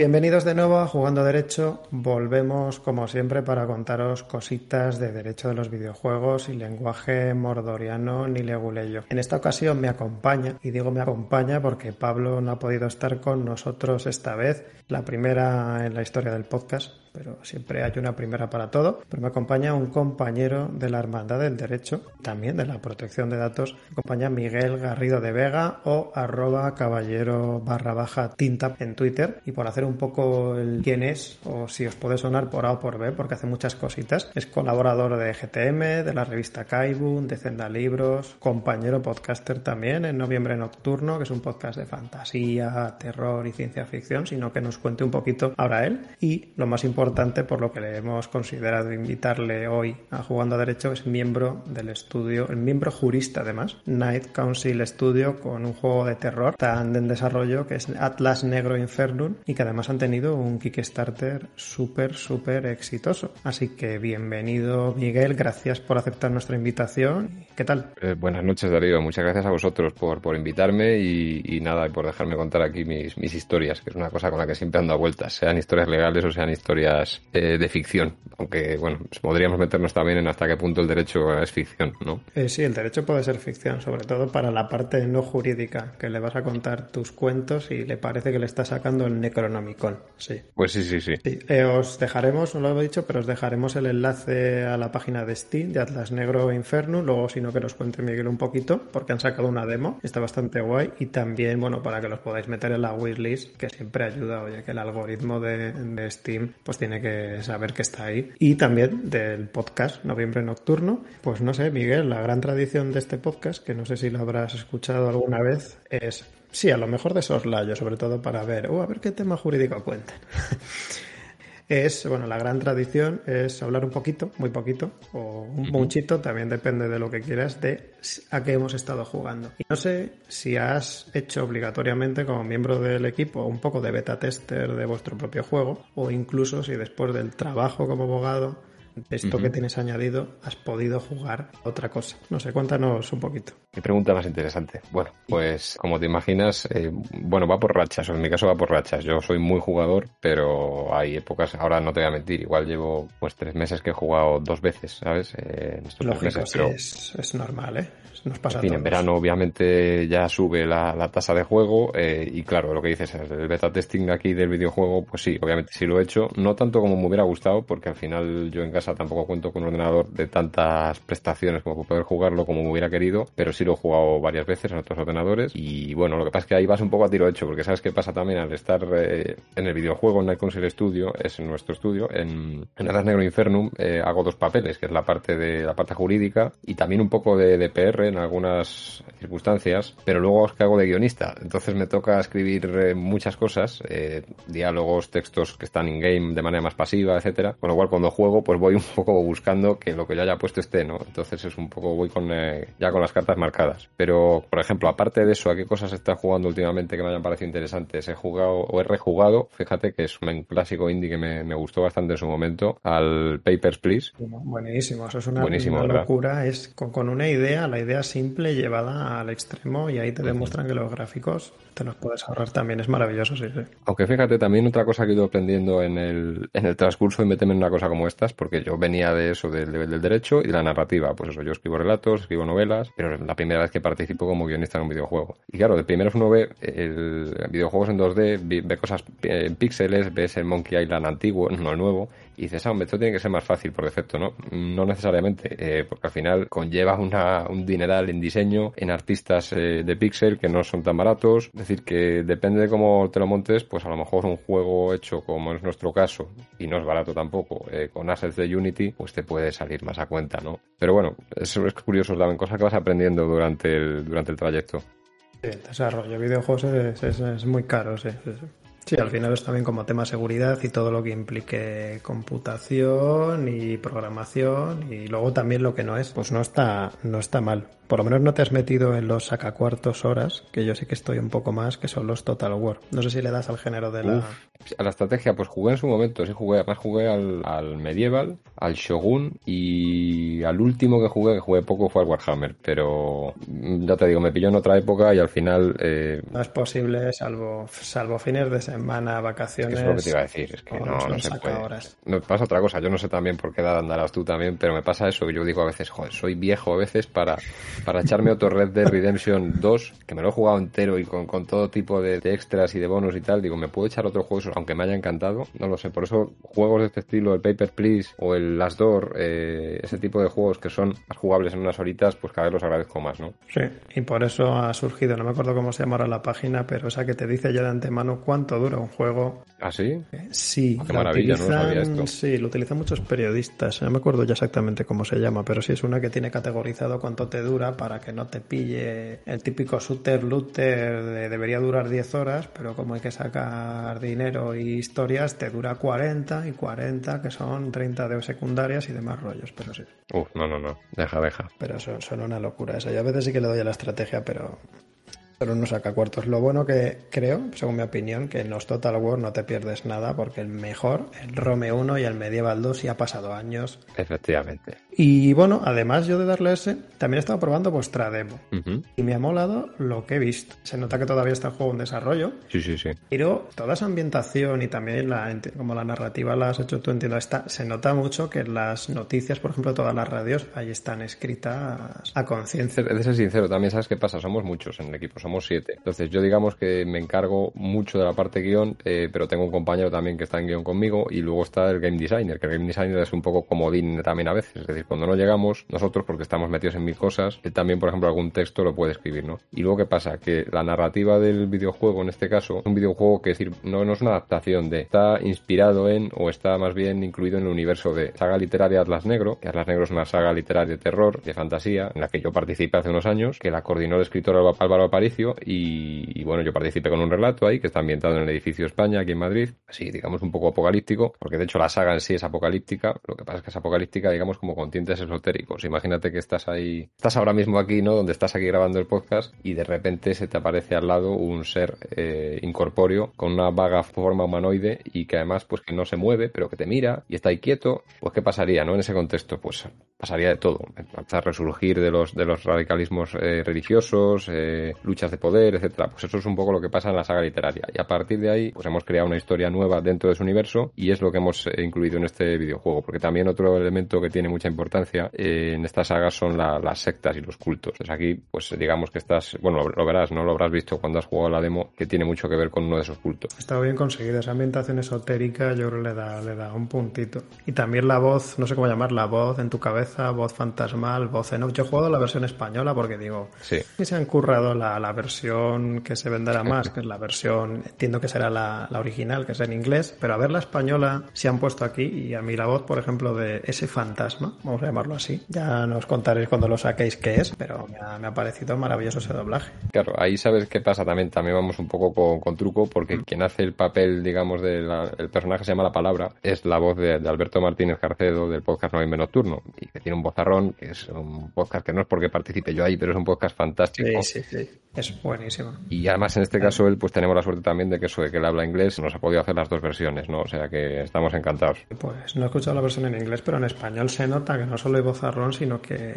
Bienvenidos de nuevo a Jugando Derecho. Volvemos, como siempre, para contaros cositas de derecho de los videojuegos y lenguaje mordoriano ni leguleyo. En esta ocasión me acompaña, y digo me acompaña porque Pablo no ha podido estar con nosotros esta vez, la primera en la historia del podcast, pero siempre hay una primera para todo. Pero me acompaña un compañero de la Hermandad del Derecho, también de la protección de datos, me acompaña Miguel Garrido de Vega o arroba caballero barra baja tinta en Twitter. Y por hacer un poco el quién es, o si os puede sonar por A o por B, porque hace muchas cositas, es colaborador de GTM, de la revista Kaibun, de Zenda Libros, compañero podcaster también en Noviembre Nocturno, que es un podcast de fantasía, terror y ciencia ficción, sino que nos cuente un poquito ahora él. Y lo más importante, por lo que le hemos considerado invitarle hoy a Jugando a Derecho es miembro del estudio, el miembro jurista además, Night Council Studio con un juego de terror tan en desarrollo que es Atlas Negro Infernum y que además han tenido un Kickstarter súper súper exitoso. Así que bienvenido Miguel, gracias por aceptar nuestra invitación. ¿Qué tal? Eh, buenas noches Darío, muchas gracias a vosotros por, por invitarme y, nada, por dejarme contar aquí mis, mis historias, que es una cosa con la que siempre ando a vueltas, sean historias legales o sean historias eh, de ficción. Aunque, bueno, podríamos meternos también en hasta qué punto el derecho es ficción, ¿no? Eh, sí, el derecho puede ser ficción, sobre todo para la parte no jurídica, que le vas a contar tus cuentos y le parece que le está sacando el Necronomicon. Sí. Pues sí, sí, sí. Eh, os dejaremos, no lo he dicho, pero os dejaremos el enlace a la página de Steam, de Atlas Negro Inferno. Luego, si no, que nos cuente Miguel un poquito, porque han sacado una demo, está bastante guay. Y también, bueno, para que los podáis meter en la wishlist, que siempre ayuda, oye, que el algoritmo de, de Steam, pues tiene que saber que está ahí. Y también del podcast Noviembre Nocturno. Pues no sé, Miguel, la gran tradición de este podcast, que no sé si lo habrás escuchado alguna vez, es, sí, a lo mejor de soslayo, sobre todo para ver, oh, a ver qué tema jurídico cuentan. es, bueno, la gran tradición es hablar un poquito, muy poquito, o un muchito, también depende de lo que quieras, de a qué hemos estado jugando. Y no sé si has hecho obligatoriamente como miembro del equipo un poco de beta tester de vuestro propio juego, o incluso si después del trabajo como abogado esto que tienes añadido, has podido jugar otra cosa. No sé, cuéntanos un poquito. Qué pregunta más interesante. Bueno, pues como te imaginas, eh, bueno, va por rachas, o en mi caso va por rachas. Yo soy muy jugador, pero hay épocas, ahora no te voy a mentir, igual llevo pues tres meses que he jugado dos veces, ¿sabes? Eh, en estos Lógico, meses, es, normal, ¿eh? Nos pasa en fin, en verano obviamente ya sube la, tasa de juego eh, y claro, lo que dices, el beta testing de aquí del videojuego, pues sí, obviamente sí lo he hecho, no tanto como me hubiera gustado, porque al final yo en casa tampoco cuento con un ordenador de tantas prestaciones como para poder jugarlo como me hubiera querido, pero sí lo he jugado varias veces en otros ordenadores. Y bueno, lo que pasa es que ahí vas un poco a tiro hecho, porque sabes qué pasa también al estar eh, en el videojuego en Night Council Studio, es en nuestro estudio, en, en Alas Negro Infernum, eh, hago dos papeles, que es la parte de la parte jurídica y también un poco de, de PR en algunas circunstancias, pero luego es que hago de guionista, entonces me toca escribir eh, muchas cosas, diálogos, textos que están in-game de manera más pasiva, etcétera, con lo cual cuando juego pues voy un poco buscando que lo que yo haya puesto esté, ¿no? Entonces es un poco, voy con eh, ya con las cartas marcadas. Pero, por ejemplo, aparte de eso, ¿a qué cosas está jugando últimamente que me hayan parecido interesantes? He jugado o he rejugado, fíjate que es un clásico indie que me, gustó bastante en su momento, al Papers, Please. Buenísimo, eso es una, locura. Es con, una idea, la idea simple llevada al extremo y ahí te demuestran que los gráficos te los puedes ahorrar también. Es maravilloso, sí, sí. Aunque fíjate, también otra cosa que he ido aprendiendo en el, en el transcurso de meterme en una cosa como estas, porque yo venía de eso, del, del derecho y de la narrativa. Pues eso, yo escribo relatos, escribo novelas, pero es la primera vez que participo como guionista en un videojuego. Y claro, de primero uno ve el videojuegos en 2D, ve cosas en píxeles, ves el Monkey Island antiguo, no el nuevo, y dices, ah, hombre, esto tiene que ser más fácil por defecto, ¿no? No necesariamente, eh, porque al final conlleva una, un dineral en diseño, en artistas eh, de pixel que no son tan baratos, es decir, que depende de cómo te lo montes, pues a lo mejor un juego hecho como es nuestro caso, y no es barato tampoco, eh, con assets de Unity, pues te puede salir más a cuenta, ¿no? Pero bueno, eso es curioso, también cosas que vas aprendiendo durante el, durante el trayecto. Sí, el desarrollo de videojuegos es, es, muy caro, sí, al final es también como tema seguridad y todo lo que implique computación y programación y luego también lo que no es, pues no está, no está mal. Por lo menos no te has metido en los sacacuartos horas, que yo sí que estoy un poco más, que son los Total War. No sé si le das al género de la... a la estrategia, pues jugué en su momento, sí jugué, además jugué al, al, Medieval, al Shogun y al último que jugué, que jugué poco, fue al Warhammer, pero ya te digo, me pilló en otra época y al final... Eh... No es posible, salvo, salvo fines de semana, vacaciones... Es lo que te iba a decir, es que no, no se puede. Me pasa otra cosa, yo no sé también por qué edad andarás tú también, pero me pasa eso que yo digo a veces, joder, soy viejo a veces para para echarme otro Red Dead Redemption 2, que me lo he jugado entero y con, con todo tipo de, extras y de bonus y tal, digo, ¿me puedo echar otro juego aunque me haya encantado? No lo sé, por eso juegos de este estilo, el Paper Please o el Last Door, eh, ese tipo de juegos que son más jugables en unas horitas, pues cada vez los agradezco más, ¿no? Sí, y por eso ha surgido, no me acuerdo cómo se llamará la página, pero esa que te dice ya de antemano cuánto dura un juego. ¿Ah, sí? Eh, sí. Ah, qué maravilla, no sabía esto. Sí, lo utilizan muchos periodistas, no me acuerdo ya exactamente cómo se llama, pero sí es una que tiene categorizado cuánto te dura para que no te pille el típico shooter looter de debería durar 10 horas, pero como hay que sacar dinero y historias, te dura 40 y 40, que son 30 de secundarias y demás rollos, pero sí. Uf, no, no, no, deja, deja. Pero son, son una locura esa. Yo a veces sí que le doy a la estrategia, pero pero no saca cuartos. Lo bueno que creo, según mi opinión, que en los Total War no te pierdes nada porque el mejor, el Rome 1 y el Medieval 2 ya ha pasado años. Efectivamente. Y bueno, además yo de darle ese, también he estado probando vuestra demo. Y me ha molado lo que he visto. Se nota que todavía está el juego en desarrollo. Sí, sí, sí. Pero toda esa ambientación y también la, como la narrativa la has hecho tú, entiendo, está, se nota mucho que las noticias, por ejemplo, todas las radios, ahí están escritas a conciencia. De ser sincero, también sabes qué pasa, somos muchos en el equipo, somos siete. Entonces yo digamos que me encargo mucho de la parte guion, eh, pero tengo un compañero también que está en guion conmigo y luego está el game designer, que el game designer es un poco comodín también a veces. Es decir, cuando no llegamos, nosotros, porque estamos metidos en mil cosas, él también, por ejemplo, algún texto lo puede escribir, ¿no? Y luego, ¿qué pasa? Que la narrativa del videojuego, en este caso, es un videojuego que decir, no, no es una adaptación de, está inspirado en, o está más bien incluido en el universo de saga literaria Atlas Negro, que Atlas Negro es una saga literaria de terror, de fantasía, en la que yo participé hace unos años, que la coordinó el escritor Álvaro Aparicio, y, bueno, yo participé con un relato ahí, que está ambientado en el edificio España, aquí en Madrid, así, digamos, un poco apocalíptico, porque de hecho la saga en sí es apocalíptica, lo que pasa es que es apocalíptica, digamos, como con tintes esotéricos. Imagínate que estás ahí, estás ahora mismo aquí, ¿no? Donde estás aquí grabando el podcast y de repente se te aparece al lado un ser eh, incorpóreo con una vaga forma humanoide y que además, pues que no se mueve, pero que te mira y está ahí quieto. Pues, ¿qué pasaría, no? En ese contexto, pues pasaría de todo. A resurgir de los, de los radicalismos eh, religiosos, eh, luchas de poder, etcétera. Pues eso es un poco lo que pasa en la saga literaria. Y a partir de ahí, pues hemos creado una historia nueva dentro de su universo y es lo que hemos incluido en este videojuego. Porque también otro elemento que tiene mucha importancia eh, en esta saga son las sectas y los cultos. Entonces aquí, pues digamos que estás, bueno, lo, verás, ¿no? Lo habrás visto cuando has jugado la demo, que tiene mucho que ver con uno de esos cultos. Está bien conseguido, esa ambientación esotérica yo creo le da, le da un puntito. Y también la voz, no sé cómo llamar, la voz en tu cabeza, voz fantasmal, voz en off. Yo he jugado la versión española porque digo, sí. que se han currado la, la versión que se venderá más, que es la versión, entiendo que será la, la original, que es en inglés, pero a ver la española se han puesto aquí y a mí la voz, por ejemplo, de ese fantasma, vamos a llamarlo así, ya nos contaréis cuando lo saquéis qué es, pero me ha, parecido maravilloso ese doblaje. Claro, ahí sabes qué pasa también, también vamos un poco con, truco, porque mm. quien hace el papel, digamos, del personaje se llama La Palabra, es la voz de, Alberto Martínez Carcedo del podcast Noviembre Nocturno, y que tiene un vozarrón, que es un podcast que no es porque participe yo ahí, pero es un podcast fantástico. Sí, sí, sí, es buenísimo. Y además en este caso él, pues tenemos la suerte también de que eso de que él habla inglés, nos ha podido hacer las dos versiones, ¿no? O sea que estamos encantados. Pues no he escuchado la versión en inglés, pero en español se nota que no solo hay vozarrón, sino que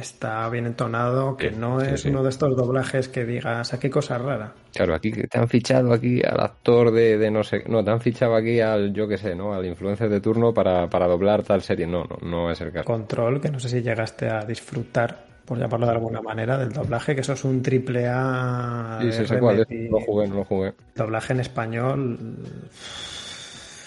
está bien entonado, que no es uno de estos doblajes que digas, ¿a qué cosa rara? Claro, aquí te han fichado aquí al actor de, de, no sé, no, te han fichado aquí al, yo qué sé, ¿no? Al influencer de turno para, para doblar tal serie. No, no, no es el caso. Control, que no sé si llegaste a disfrutar por llamarlo de alguna manera, del doblaje, que eso es un triple A. Sí, sí, sé cuál No lo jugué, no lo jugué. Doblaje en español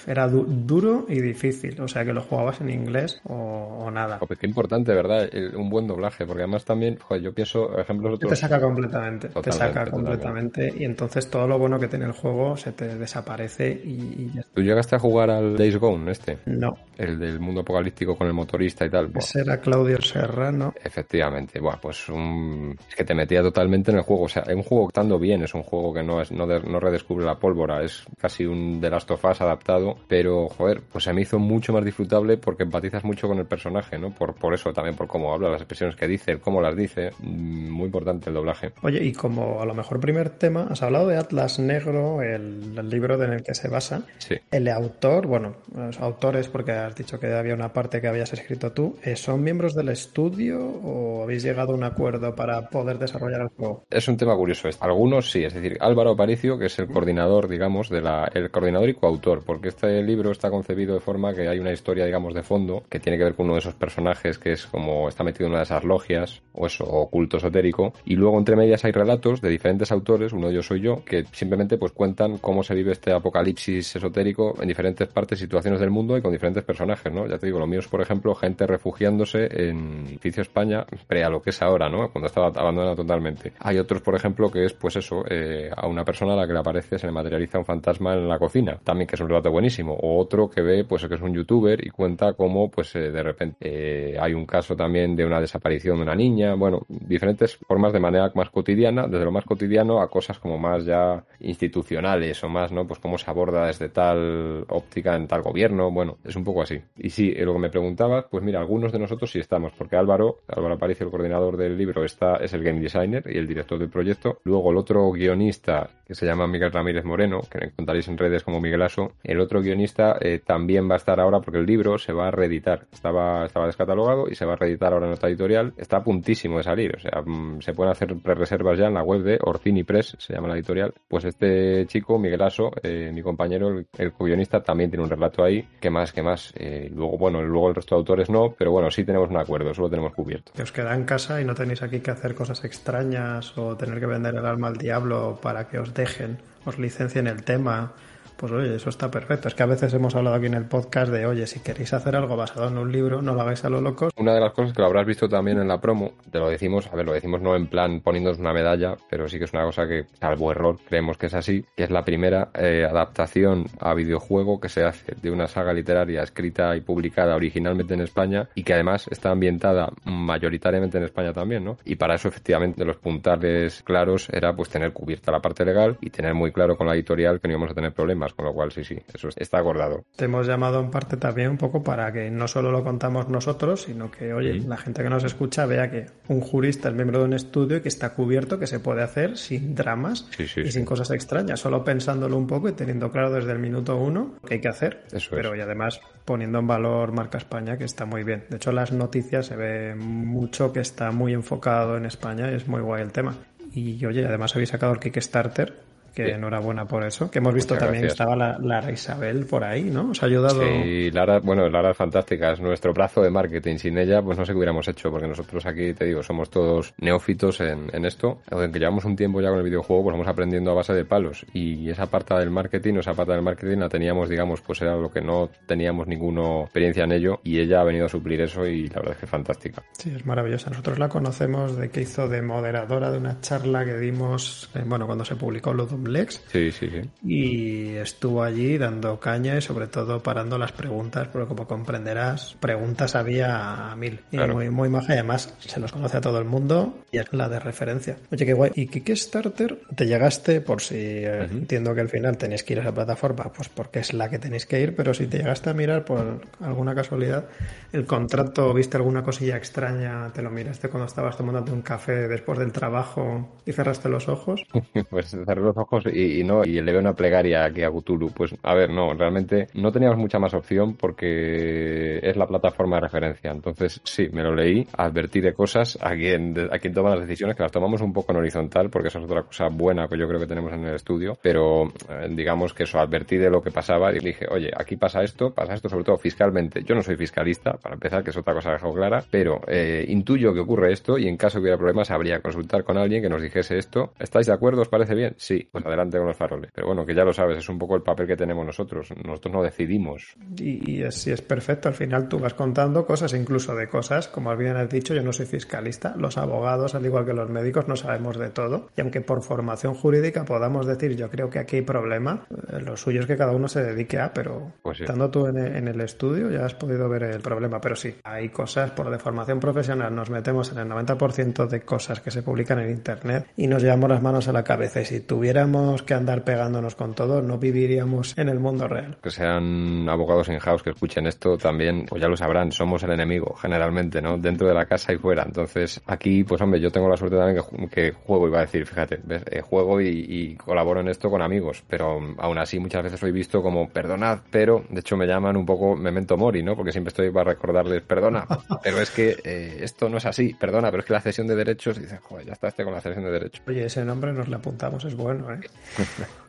era duro y difícil, o sea que lo jugabas en inglés o, nada. Pues qué importante, ¿verdad? un buen doblaje, porque además también, joder, yo pienso ejemplos otros... Te saca completamente, te saca completamente y entonces todo lo bueno que tiene el juego se te desaparece y, ya ¿Tú llegaste a jugar al Days Gone este? No. El del mundo apocalíptico con el motorista y tal. Ese era Claudio Serrano. Efectivamente, bueno, pues un... es que te metía totalmente en el juego, o sea, es un juego estando bien, es un juego que no es no, no redescubre la pólvora, es casi un The Last of Us adaptado, pero joder, pues se me hizo mucho más disfrutable porque empatizas mucho con el personaje, ¿no? Por, por eso también, por cómo habla, las expresiones que dice, cómo las dice, mm, muy importante el doblaje. Oye, y como a lo mejor primer tema, has hablado de Atlas Negro, el, libro en el que se basa. Sí. El autor, bueno, los autores, porque has dicho que había una parte que habías escrito tú, eh, ¿son miembros del estudio o habéis llegado a un acuerdo para poder desarrollar el juego? Es un tema curioso. Algunos sí, es decir, Álvaro Aparicio, que es el coordinador, digamos, de la, el coordinador y coautor, porque este libro está concebido de forma que hay una historia, digamos, de fondo que tiene que ver con uno de esos personajes que es como está metido en una de esas logias o eso, oculto esotérico, y luego entre medias hay relatos de diferentes autores, uno de ellos soy yo, que simplemente pues cuentan cómo se vive este apocalipsis esotérico en diferentes partes, situaciones del mundo y con diferentes personajes, ¿no? Ya te digo, lo mío es, por ejemplo, gente refugiándose en edificio España, pre a lo que es ahora, ¿no? Cuando estaba abandonada totalmente. Hay otros, por ejemplo, que es, pues eso, eh, a una persona a la que le aparece, se le materializa un fantasma en la cocina, también que es un relato buenísimo. O otro que ve, pues que es un youtuber y cuenta cómo, pues eh, de repente eh, hay un caso también de una desaparición de una niña, bueno, diferentes formas de manera más cotidiana, desde lo más cotidiano a cosas como más ya institucionales o más, ¿no? Pues cómo se aborda desde tal óptica en tal gobierno, bueno, es un poco así. Y sí, lo que me preguntabas, pues mira, algunos de nosotros sí estamos, porque Álvaro, Álvaro Aparicio, el coordinador del libro, está, es el game designer y el director del proyecto. Luego el otro guionista, que se llama Miguel Ramírez Moreno, que encontraréis en redes como Miguel Aso, el otro guionista eh, también va a estar ahora porque el libro se va a reeditar. Estaba, estaba descatalogado y se va a reeditar ahora en otra editorial. Está a puntísimo de salir, o sea, mm, se pueden hacer pre-reservas ya en la web de Orcini Press, se llama la editorial. Pues este chico, Miguel Aso, eh, mi compañero, el, guionista, también tiene un relato ahí. ¿Qué más? ¿Qué más? Eh, luego, bueno, luego el resto de autores no, pero bueno, sí tenemos un acuerdo, eso lo tenemos cubierto. Que os queda en casa y no tenéis aquí que hacer cosas extrañas o tener que vender el alma al diablo para que os dejen, os licencien el tema pues oye, eso está perfecto. Es que a veces hemos hablado aquí en el podcast de, oye, si queréis hacer algo basado en un libro, no lo hagáis a lo locos. Una de las cosas que lo habrás visto también en la promo, te lo decimos, a ver, lo decimos no en plan poniéndonos una medalla, pero sí que es una cosa que, salvo error, creemos que es así, que es la primera eh, adaptación a videojuego que se hace de una saga literaria escrita y publicada originalmente en España y que además está ambientada mayoritariamente en España también, ¿no? Y para eso efectivamente los puntales claros era pues tener cubierta la parte legal y tener muy claro con la editorial que no íbamos a tener problemas con lo cual sí, sí, eso está acordado. Te hemos llamado en parte también un poco para que no solo lo contamos nosotros, sino que, oye, la gente que nos escucha vea que un jurista es miembro de un estudio y que está cubierto, que se puede hacer sin dramas y sin cosas extrañas, solo pensándolo un poco y teniendo claro desde el minuto uno que hay que hacer. Eso Pero y además poniendo en valor Marca España, que está muy bien. De hecho, las noticias se ve mucho que está muy enfocado en España y es muy guay el tema. Y oye, además habéis sacado el Kickstarter que enhorabuena por eso. Que hemos visto también que estaba la, Lara Isabel por ahí, ¿no? Os ha ayudado. Sí, Lara, bueno, Lara es fantástica, es nuestro brazo de marketing. Sin ella, pues no sé qué hubiéramos hecho, porque nosotros aquí, te digo, somos todos neófitos en, en esto. Aunque llevamos un tiempo ya con el videojuego, pues vamos aprendiendo a base de palos. Y esa parte del marketing, esa parte del marketing la teníamos, digamos, pues era lo que no teníamos ninguna experiencia en ello. Y ella ha venido a suplir eso y la verdad es que es fantástica. Sí, es maravillosa. Nosotros la conocemos de que hizo de moderadora de una charla que dimos, eh, bueno, cuando se publicó Ludum Lex. Sí, sí, sí. Y estuvo allí dando caña y sobre todo parando las preguntas, porque como comprenderás, preguntas había a mil. Y muy, muy maja, además se los conoce a todo el mundo y es la de referencia. Oye, qué guay. ¿Y Kickstarter te llegaste, por si eh, entiendo que al final tenéis que ir a esa plataforma, pues porque es la que tenéis que ir, pero si te llegaste a mirar por alguna casualidad el contrato, viste alguna cosilla extraña, te lo miraste cuando estabas tomándote un café después del trabajo y cerraste los ojos. pues cerré los ojos y no y le veo una plegaria aquí a Cthulhu. Pues a ver, no, realmente no teníamos mucha más opción porque es la plataforma de referencia. Entonces sí, me lo leí, advertí de cosas a quien, a quien toma las decisiones, que las tomamos un poco en horizontal porque esa es otra cosa buena que yo creo que tenemos en el estudio, pero eh, digamos que eso, advertí de lo que pasaba y dije, oye, aquí pasa esto, pasa esto sobre todo fiscalmente. Yo no soy fiscalista, para empezar, que es otra cosa que dejo clara, pero eh, intuyo que ocurre esto y en caso que hubiera problemas habría que consultar con alguien que nos dijese esto. ¿Estáis de acuerdo? ¿Os parece bien? Sí. Pues adelante con los faroles. Pero bueno, que ya lo sabes, es un poco el papel que tenemos nosotros. Nosotros no decidimos. Y, si es, perfecto. Al final tú vas contando cosas, incluso de cosas, como bien has dicho, yo no soy fiscalista. Los abogados, al igual que los médicos, no sabemos de todo. Y aunque por formación jurídica podamos decir, yo creo que aquí hay problema, eh, lo suyo es que cada uno se dedique a, pero pues estando tú en, en el estudio ya has podido ver el problema. Pero sí, hay cosas por de formación profesional, nos metemos en el 90% de cosas que se publican en Internet y nos llevamos las manos a la cabeza. Y si tuviéramos que andar pegándonos con todo, no viviríamos en el mundo real. Que sean abogados in-house que escuchen esto también, pues ya lo sabrán, somos el enemigo, generalmente, ¿no? Dentro de la casa y fuera. Entonces, aquí, pues hombre, yo tengo la suerte también que, juego, iba a decir, fíjate, eh, juego y, colaboro en esto con amigos, pero aún así muchas veces soy visto como, perdonad, pero, de hecho me llaman un poco memento mori, ¿no? Porque siempre estoy para recordarles, perdona, pero es que eh, esto no es así, perdona, pero es que la cesión de derechos, dicen, joder, ya está este con la cesión de derechos. Oye, ese nombre nos le apuntamos, es bueno, ¿eh? ¿eh?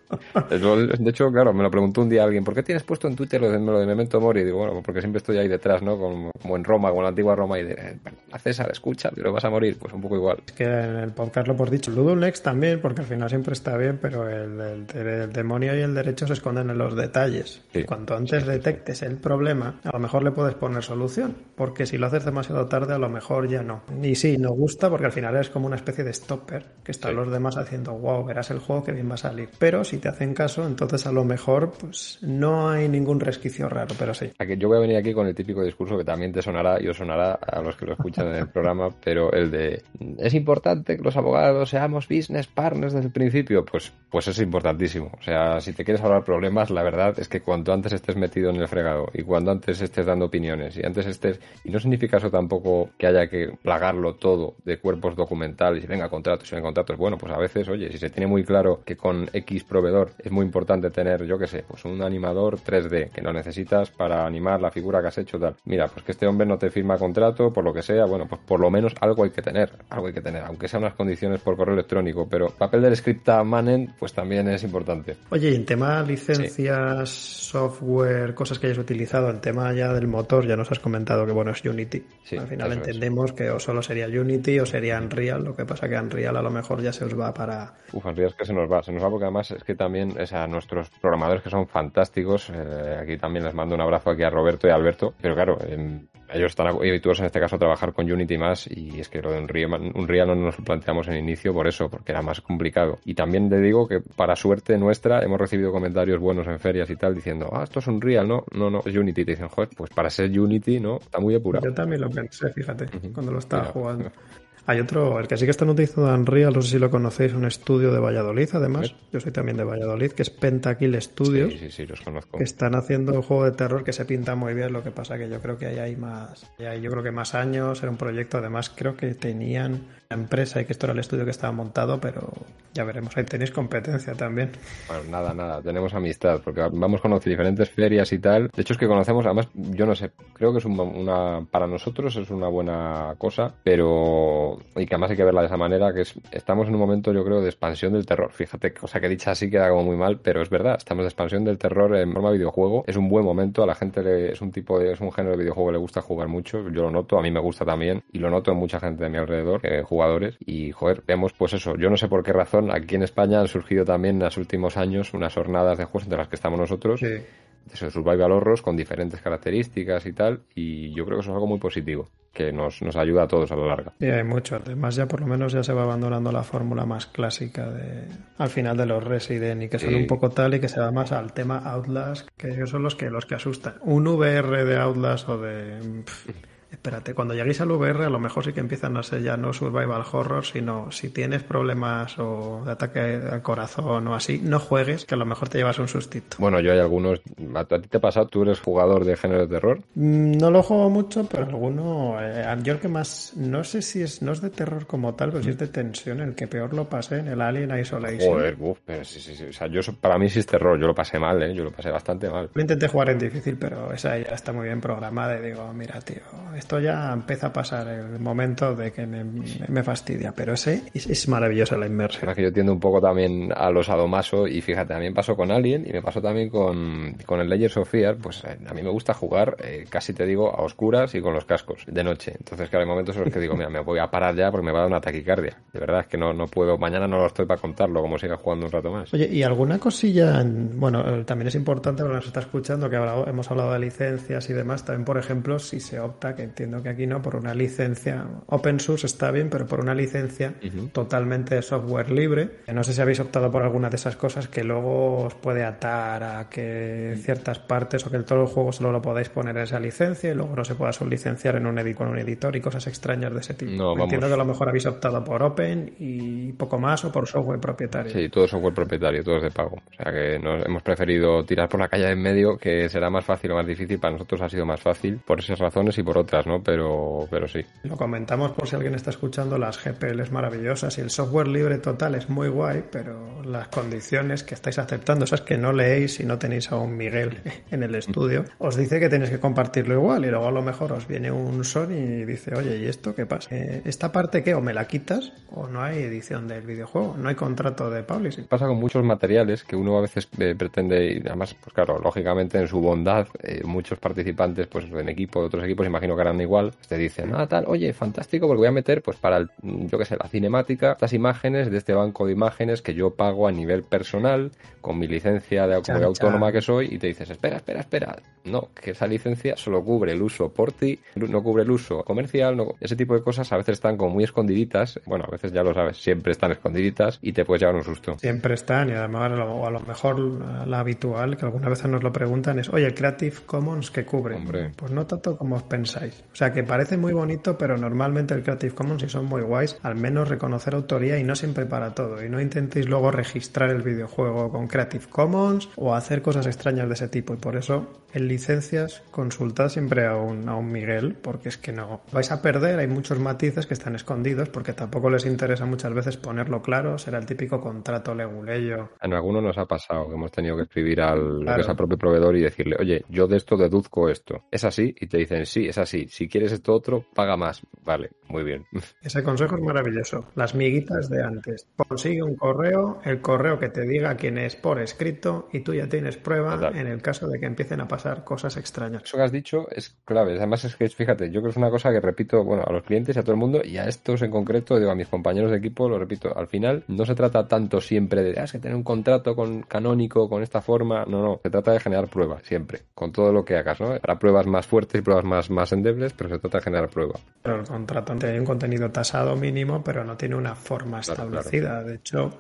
De hecho, claro, me lo preguntó un día alguien, ¿por qué tienes puesto en Twitter lo de, lo de Memento Mori? Y digo, bueno, porque siempre estoy ahí detrás, ¿no? Como, en Roma, como en la antigua Roma, y de, eh, a César, escucha, pero vas a morir, pues un poco igual. Es que en el podcast lo hemos dicho, Ludo Next también, porque al final siempre está bien, pero el, demonio y el derecho se esconden en los detalles. Cuanto antes detectes el problema, a lo mejor le puedes poner solución, porque si lo haces demasiado tarde, a lo mejor ya no. Y sí, no gusta, porque al final es como una especie de stopper, que están los demás haciendo, wow, verás el juego que bien va a salir. Pero si te hacen caso, entonces a lo mejor pues no hay ningún resquicio raro, pero sí. Yo voy a venir aquí con el típico discurso que también te sonará y os sonará a los que lo escuchan en el programa, pero el de es importante que los abogados seamos business partners desde el principio, pues, pues es importantísimo. O sea, si te quieres hablar problemas, la verdad es que cuanto antes estés metido en el fregado y cuando antes estés dando opiniones y antes estés, y no significa eso tampoco que haya que plagarlo todo de cuerpos documentales y venga contratos y venga contratos. Bueno, pues a veces, oye, si se tiene muy claro que con X proveedor es muy importante tener, yo qué sé, pues un animador 3D que lo necesitas para animar la figura que has hecho, tal. Mira, pues que este hombre no te firma contrato, por lo que sea, bueno, pues por lo menos algo hay que tener, algo hay que tener, aunque sean unas condiciones por correo electrónico, pero papel del script manen, pues también es importante. Oye, y en tema licencias, software, cosas que hayas utilizado, en tema ya del motor, ya nos has comentado que bueno, es Unity. Al final entendemos que o solo sería Unity o sería Unreal, lo que pasa que Unreal a lo mejor ya se os va para... Uf, Unreal es que se nos va, se nos va porque además es que también, o a nuestros programadores que son fantásticos, eh, aquí también les mando un abrazo aquí a Roberto y a Alberto, pero claro, ellos están habituados en este caso a trabajar con Unity más y es que lo de Unreal, Unreal no nos lo planteamos en inicio por eso, porque era más complicado. Y también te digo que para suerte nuestra hemos recibido comentarios buenos en ferias y tal diciendo, ah, esto es Unreal, no, no, no, es Unity. Te dicen, joder, pues para ser Unity, ¿no? Está muy apurado. Yo también lo pensé, fíjate, cuando lo estaba jugando. Hay otro, el que sí que están utilizando Unreal, no sé si lo conocéis, un estudio de Valladolid, además. Yo soy también de Valladolid, que es Pentakill Studios. Sí, sí, sí, los conozco. Que están haciendo un juego de terror que se pinta muy bien. Lo que pasa que yo creo que ahí hay más, hay, yo creo que más años. Era un proyecto, además, creo que tenían empresa y que esto era el estudio que estaba montado, pero ya veremos. Ahí tenéis competencia también. Bueno, nada, nada, tenemos amistad, porque vamos con diferentes ferias y tal. De hecho, es que conocemos, además, yo no sé, creo que es una, para nosotros es una buena cosa, pero, y que además hay que verla de esa manera, que es, estamos en un momento, yo creo, de expansión del terror. Fíjate, cosa que dicha así queda como muy mal, pero es verdad, estamos de expansión del terror en forma videojuego. Es un buen momento, a la gente le, es un tipo de, es un género de videojuego que le gusta jugar mucho, yo lo noto, a mí me gusta también, y lo noto en mucha gente de mi alrededor, que jugadores y joder, vemos pues eso, yo no sé por qué razón aquí en España han surgido también en los últimos años unas jornadas de juegos entre las que estamos nosotros. de survival horrors con diferentes características y tal, y yo creo que eso es algo muy positivo, que nos, nos ayuda a todos a lo largo. Sí, hay mucho. Además, ya por lo menos ya se va abandonando la fórmula más clásica de al final de los Resident y que son un poco tal y que se va más al tema Outlast, que son los que los que asustan. Un VR de Outlast o de Espérate, cuando lleguéis al VR a lo mejor sí que empiezan a ser ya no survival horror, sino si tienes problemas o de ataque al corazón o así, no juegues, que a lo mejor te llevas un sustito. Bueno, yo hay algunos... ¿A ti te ha pasado? ¿Tú eres jugador de género de terror? Mm, no lo juego mucho, pero alguno... Eh, yo el que más... No sé si es... No es de terror como tal, pero si es de tensión. El que peor lo pasé en el Alien Isolation. Joder, uff, pero sí, sí, sí. O sea, yo, para mí sí es terror. Yo lo pasé mal, ¿eh? Yo lo pasé bastante mal. Lo intenté jugar en difícil, pero esa ya está muy bien programada y digo, mira, tío esto ya empieza a pasar el momento de que me, fastidia, pero ese es, maravilloso la inmersión. Es que yo tiendo un poco también a los adomaso y fíjate, también pasó con Alien y me pasó también con, con el Legends of Fear, pues eh, a mí me gusta jugar, eh, casi te digo, a oscuras y con los cascos, de noche. Entonces, claro, hay momentos en los que digo, mira, me voy a parar ya porque me va a dar una taquicardia. De verdad es que no, no puedo, mañana no lo estoy para contarlo, como siga jugando un rato más. Oye, y alguna cosilla, bueno, también es importante, porque nos está escuchando, que hemos hablado de licencias y demás, también, por ejemplo, si se opta, que entiendo que aquí no, por una licencia, open source está bien, pero por una licencia totalmente de software libre. No sé si habéis optado por alguna de esas cosas que luego os puede atar a que ciertas partes o que todo el juego solo lo podáis poner en esa licencia y luego no se pueda licenciar en un, con un editor y cosas extrañas de ese tipo. No, Entiendo que a lo mejor habéis optado por Open y poco más o por software propietario. Sí, todo software propietario, todo es de pago. O sea que nos hemos preferido tirar por la calle en medio, que será más fácil o más difícil. Para nosotros ha sido más fácil por esas razones y por otras, ¿no? Pero, pero sí. Lo comentamos por si alguien está escuchando, las GPL es maravillosas y el software libre total es muy guay, pero las condiciones que estáis aceptando, esas que no leéis y no tenéis a un Miguel en el estudio, os dice que tenéis que compartirlo igual y luego a lo mejor os viene un Sony y dice, oye, ¿y esto qué pasa? Eh, ¿Esta parte qué? ¿O me la quitas? ¿O no hay edición del videojuego? ¿No hay contrato de publishing? Pasa con muchos materiales que uno a veces eh, pretende, y además, pues claro, lógicamente en su bondad, eh, muchos participantes, pues en equipo, de otros equipos, imagino que igual, te dicen, ah, tal, oye, fantástico, porque voy a meter, pues para, el, yo qué sé, la cinemática, estas imágenes de este banco de imágenes que yo pago a nivel personal, con mi licencia de, autónoma que soy, y te dices, espera, espera, espera, no, que esa licencia solo cubre el uso por ti, no cubre el uso comercial, no, ese tipo de cosas a veces están como muy escondiditas, bueno, a veces ya lo sabes, siempre están escondiditas y te puedes llevar un susto. Siempre están y además a lo, mejor la habitual, que algunas veces nos lo preguntan, es, oye, el Creative Commons que cubre. Hombre. Pues no tanto como os pensáis. O sea, que parece muy bonito, pero normalmente el Creative Commons, si son muy guays, al menos reconocer autoría y no siempre para todo. Y no intentéis luego registrar el videojuego con Creative Commons o hacer cosas extrañas de ese tipo. Y por eso, en licencias, consultad siempre a un, a un Miguel, porque es que no vais a perder, hay muchos matices que están escondidos, porque tampoco les interesa muchas veces ponerlo claro, será el típico contrato leguleyo. En algunos nos ha pasado que hemos tenido que escribir al, propio proveedor y decirle, oye, yo de esto deduzco esto. ¿Es así? Y te dicen, sí, es así. Si quieres esto otro, paga más. Vale, muy bien. Ese consejo es maravilloso. Las miguitas de antes. Consigue un correo, el correo que te diga quién es por escrito y tú ya tienes prueba en el caso de que empiecen a pasar cosas extrañas. Eso que has dicho es clave. Además es que, fíjate, yo creo que es una cosa que repito, bueno, a los clientes y a todo el mundo y a estos en concreto, digo, a mis compañeros de equipo, lo repito, al final no se trata tanto siempre de, ah, es que tener un contrato con canónico, con esta forma, no, no, se trata de generar pruebas, siempre, con todo lo que hagas, ¿no? Para pruebas más fuertes y pruebas más, más endebles, pero se trata de generar pruebas. Pero el contrato tiene un contenido tasado mínimo, pero no tiene una forma establecida. De hecho,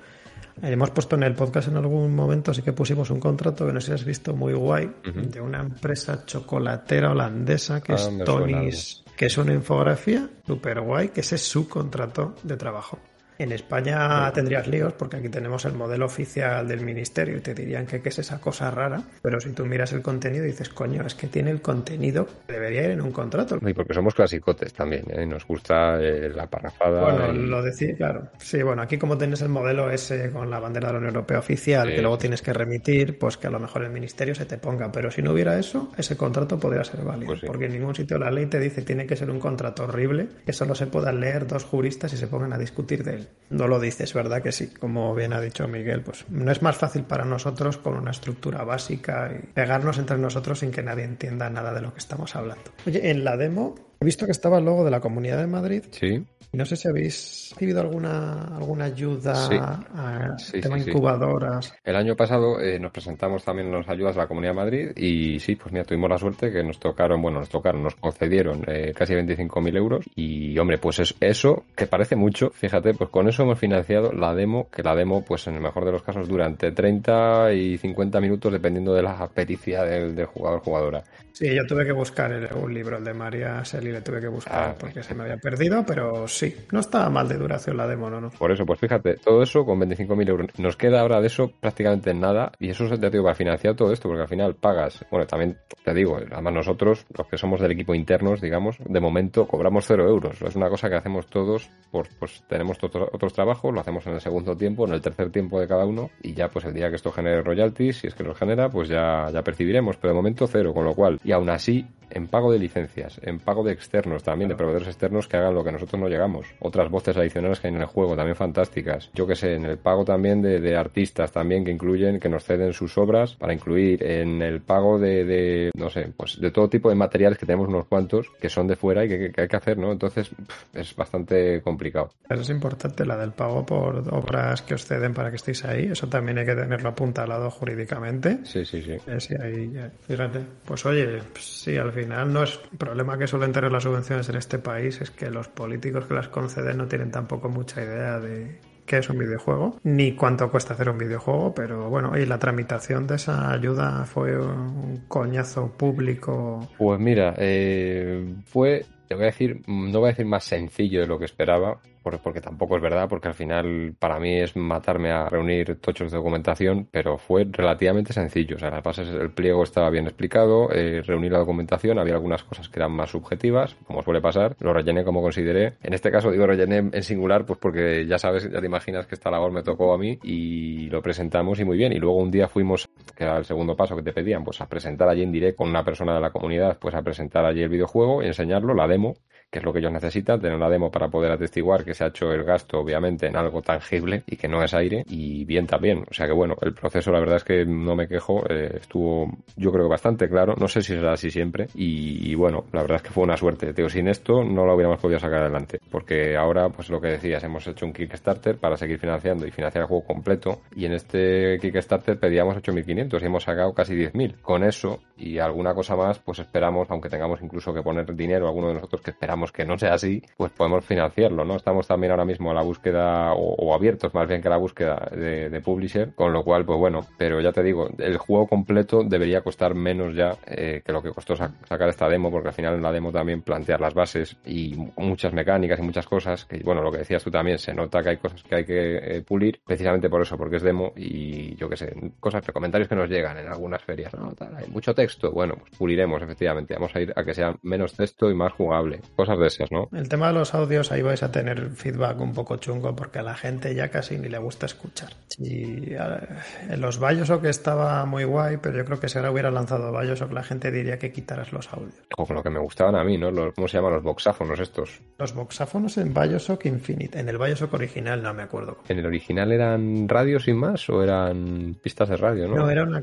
Hemos puesto en el podcast en algún momento, sí que pusimos un contrato que no sé si has visto muy guay, de una empresa chocolatera holandesa que ah, es Tony's, que es una infografía súper guay, que ese es su contrato de trabajo. En España tendrías líos porque aquí tenemos el modelo oficial del ministerio y te dirían que qué es esa cosa rara, pero si tú miras el contenido y dices, coño, es que tiene el contenido que debería ir en un contrato. Y porque somos clasicotes también, ¿eh? nos gusta eh, la parrafada. Bueno, lo decía, claro. Sí, bueno, aquí como tienes el modelo ese con la bandera de la Unión Europea oficial, que luego tienes que remitir, pues que a lo mejor el ministerio se te ponga, pero si no hubiera eso, ese contrato podría ser válido, pues porque en ningún sitio la ley te dice tiene que ser un contrato horrible, que solo se puedan leer dos juristas y se pongan a discutir de él. No lo dices, ¿verdad? Que sí, como bien ha dicho Miguel, pues no es más fácil para nosotros con una estructura básica y pegarnos entre nosotros sin que nadie entienda nada de lo que estamos hablando. Oye, en la demo he visto que estaba el logo de la Comunidad de Madrid. Sí. No sé si habéis recibido alguna, alguna ayuda a tema incubadoras. El año pasado eh, nos presentamos también las ayudas de la Comunidad de Madrid y sí, pues mira, tuvimos la suerte que nos tocaron, bueno, nos tocaron, nos concedieron eh, casi 25.000 euros y hombre, pues es, eso que parece mucho, fíjate, pues con eso hemos financiado la demo, que la demo pues en el mejor de los casos durante 30 y 50 minutos dependiendo de la pericia del, del jugador jugadora. Sí, yo tuve que buscar un libro, el de María Seli, le tuve que buscar ah, porque se me había perdido, pero sí, no estaba mal de duración la demo, ¿no? Por eso, pues fíjate, todo eso con 25.000 euros. Nos queda ahora de eso prácticamente nada y eso te digo para financiar todo esto, porque al final pagas, bueno, también te digo, además nosotros, los que somos del equipo internos, digamos, de momento cobramos cero euros. Es una cosa que hacemos todos, por, pues tenemos otros trabajos, lo hacemos en el segundo tiempo, en el tercer tiempo de cada uno y ya pues el día que esto genere royalties, si es que los genera, pues ya, ya percibiremos, pero de momento cero, con lo cual y aún así en pago de licencias, en pago de externos también, de proveedores externos que hagan lo que nosotros no llegamos. Otras voces adicionales que hay en el juego, también fantásticas. Yo que sé, en el pago también de, artistas también que incluyen, que nos ceden sus obras para incluir en el pago de, no sé, pues de todo tipo de materiales que tenemos unos cuantos que son de fuera y que, hay que hacer, ¿no? Entonces es bastante complicado. Eso es importante, la del pago por obras que os ceden para que estéis ahí. Eso también hay que tenerlo apuntalado jurídicamente. Sí, sí, sí. ahí, fíjate. Pues oye, sí, al final no es problema que suelen tener las subvenciones en este país, es que los políticos que las conceden no tienen tampoco mucha idea de qué es un videojuego, ni cuánto cuesta hacer un videojuego, pero bueno, y la tramitación de esa ayuda fue un coñazo público. Pues mira, eh, fue, te voy a decir, no voy a decir más sencillo de lo que esperaba, porque tampoco es verdad, porque al final para mí es matarme a reunir tochos de documentación, pero fue relativamente sencillo. O sea, las bases, el pliego estaba bien explicado, eh, reuní la documentación, había algunas cosas que eran más subjetivas, como suele pasar, lo rellené como consideré. En este caso digo rellené en singular, pues porque ya sabes, ya te imaginas que esta labor me tocó a mí y lo presentamos y muy bien. Y luego un día fuimos, que era el segundo paso que te pedían, pues a presentar allí en directo con una persona de la comunidad, pues a presentar allí el videojuego y enseñarlo, la demo, que es lo que ellos necesitan, tener la demo para poder atestiguar que se ha hecho el gasto, obviamente, en algo tangible y que no es aire, y bien también. O sea que bueno, el proceso, la verdad es que no me quejo, eh, estuvo, yo creo bastante claro. No sé si será así siempre, y, bueno, la verdad es que fue una suerte. Tío, sin esto no lo hubiéramos podido sacar adelante, porque ahora, pues lo que decías, hemos hecho un Kickstarter para seguir financiando y financiar el juego completo, y en este Kickstarter pedíamos 8.500 y hemos sacado casi 10.000. Con eso y alguna cosa más, pues esperamos, aunque tengamos incluso que poner dinero, alguno de nosotros que esperamos que no sea así, pues podemos financiarlo, ¿no? Estamos también ahora mismo a la búsqueda, o, abiertos más bien que a la búsqueda de, publisher, con lo cual, pues bueno, pero ya te digo, el juego completo debería costar menos ya eh, que lo que costó sacar esta demo, porque al final en la demo también plantear las bases y muchas mecánicas y muchas cosas, que bueno, lo que decías tú también, se nota que hay cosas que hay que eh, pulir, precisamente por eso, porque es demo y yo qué sé, cosas, comentarios que nos llegan en algunas ferias, ¿no? hay mucho texto, bueno, pues puliremos, efectivamente, vamos a ir a que sea menos texto y más jugable de esas, ¿no? El tema de los audios, ahí vais a tener feedback un poco chungo porque a la gente ya casi ni le gusta escuchar. Y en los Bioshock estaba muy guay, pero yo creo que si ahora hubiera lanzado Bioshock, la gente diría que quitaras los audios. Con lo que me gustaban a mí, ¿no? ¿Cómo se llaman los boxáfonos estos? Los boxáfonos en Bioshock Infinite. En el Bioshock original no me acuerdo. ¿En el original eran radios sin más o eran pistas de radio, no? No, era una.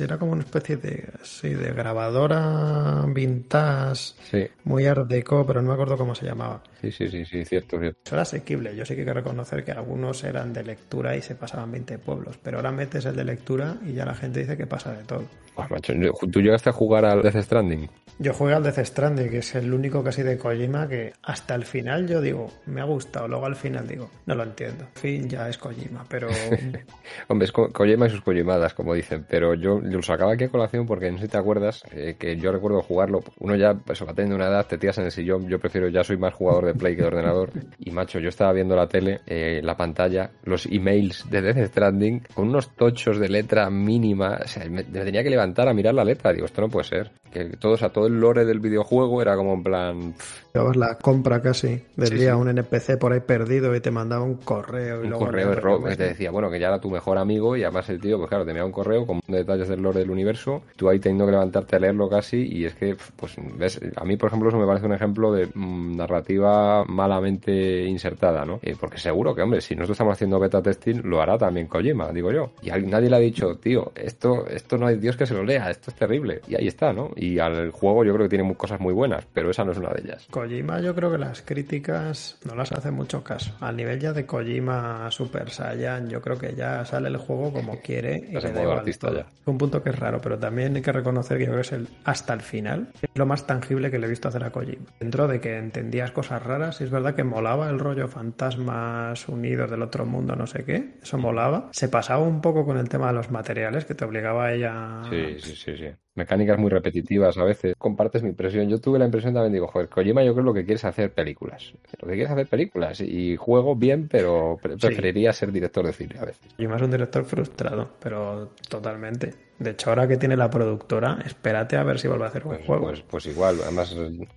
Era como una especie de. Sí, de grabadora vintage. Sí. Muy art pero no me acuerdo cómo se llamaba. Sí, sí, sí, sí, cierto, cierto. Eso era asequible. Yo sí que hay que reconocer que algunos eran de lectura y se pasaban 20 pueblos, pero ahora metes el de lectura y ya la gente dice que pasa de todo. Pues, macho, ¿Tú llegaste a jugar al Death Stranding? Yo jugué al Death Stranding, que es el único casi de Kojima que hasta el final yo digo, me ha gustado, luego al final digo, no lo entiendo. En fin, ya es Kojima, pero... Hombre, es Kojima y sus Kojimadas, como dicen, pero yo, lo sacaba aquí a colación porque no sé si te acuerdas eh, que yo recuerdo jugarlo, uno ya, eso, va teniendo una edad, te tiras en el sillón, yo prefiero, ya soy más jugador de Play que de ordenador, y macho, yo estaba viendo la tele, eh, la pantalla, los emails de Death Stranding con unos tochos de letra mínima, o sea, me, tenía que levantar a mirar la letra, digo, esto no puede ser, que todo, o sea, todo el lore del videojuego era como en plan... Llevabas la compra casi, vendía un NPC por ahí perdido y te mandaba un correo. Y un luego correo que te decía, bueno, que ya era tu mejor amigo y además el tío, pues claro, te enviaba un correo con detalles del lore del universo, tú ahí teniendo que levantarte a leerlo casi y es que, pues, ves, a mí, por ejemplo, eso me parece un ejemplo de mm, narrativa malamente insertada, ¿no? Eh, porque seguro que, hombre, si nosotros estamos haciendo beta testing, lo hará también Kojima, digo yo. Y nadie le ha dicho, tío, esto, esto no hay Dios que se lo lea, esto es terrible. Y ahí está, ¿no? Y al juego yo creo que tiene cosas muy buenas, pero esa no es una de ellas. Kojima yo creo que las críticas no las hace mucho caso. Al nivel ya de Kojima Super Saiyan, yo creo que ya sale el juego como quiere y le da artista ya. Un punto que es raro, pero también hay que reconocer que yo creo que es el hasta el final es lo más tangible que le he visto hacer a Kojima. Dentro de que entendías cosas raras, es verdad que molaba el rollo fantasmas unidos del otro mundo, no sé qué, eso molaba. Se pasaba un poco con el tema de los materiales que te obligaba a ella. Sí, sí, sí, sí mecánicas muy repetitivas a veces. Compartes mi impresión. Yo tuve la impresión también, digo, joder, Kojima yo creo lo que quieres hacer películas. Lo que quieres hacer películas. Y juego bien, pero preferiría ser director de cine a veces. Kojima es un director frustrado, pero totalmente. De hecho, ahora que tiene la productora, espérate a ver si vuelve a hacer un pues, juego. Pues, pues, igual, además.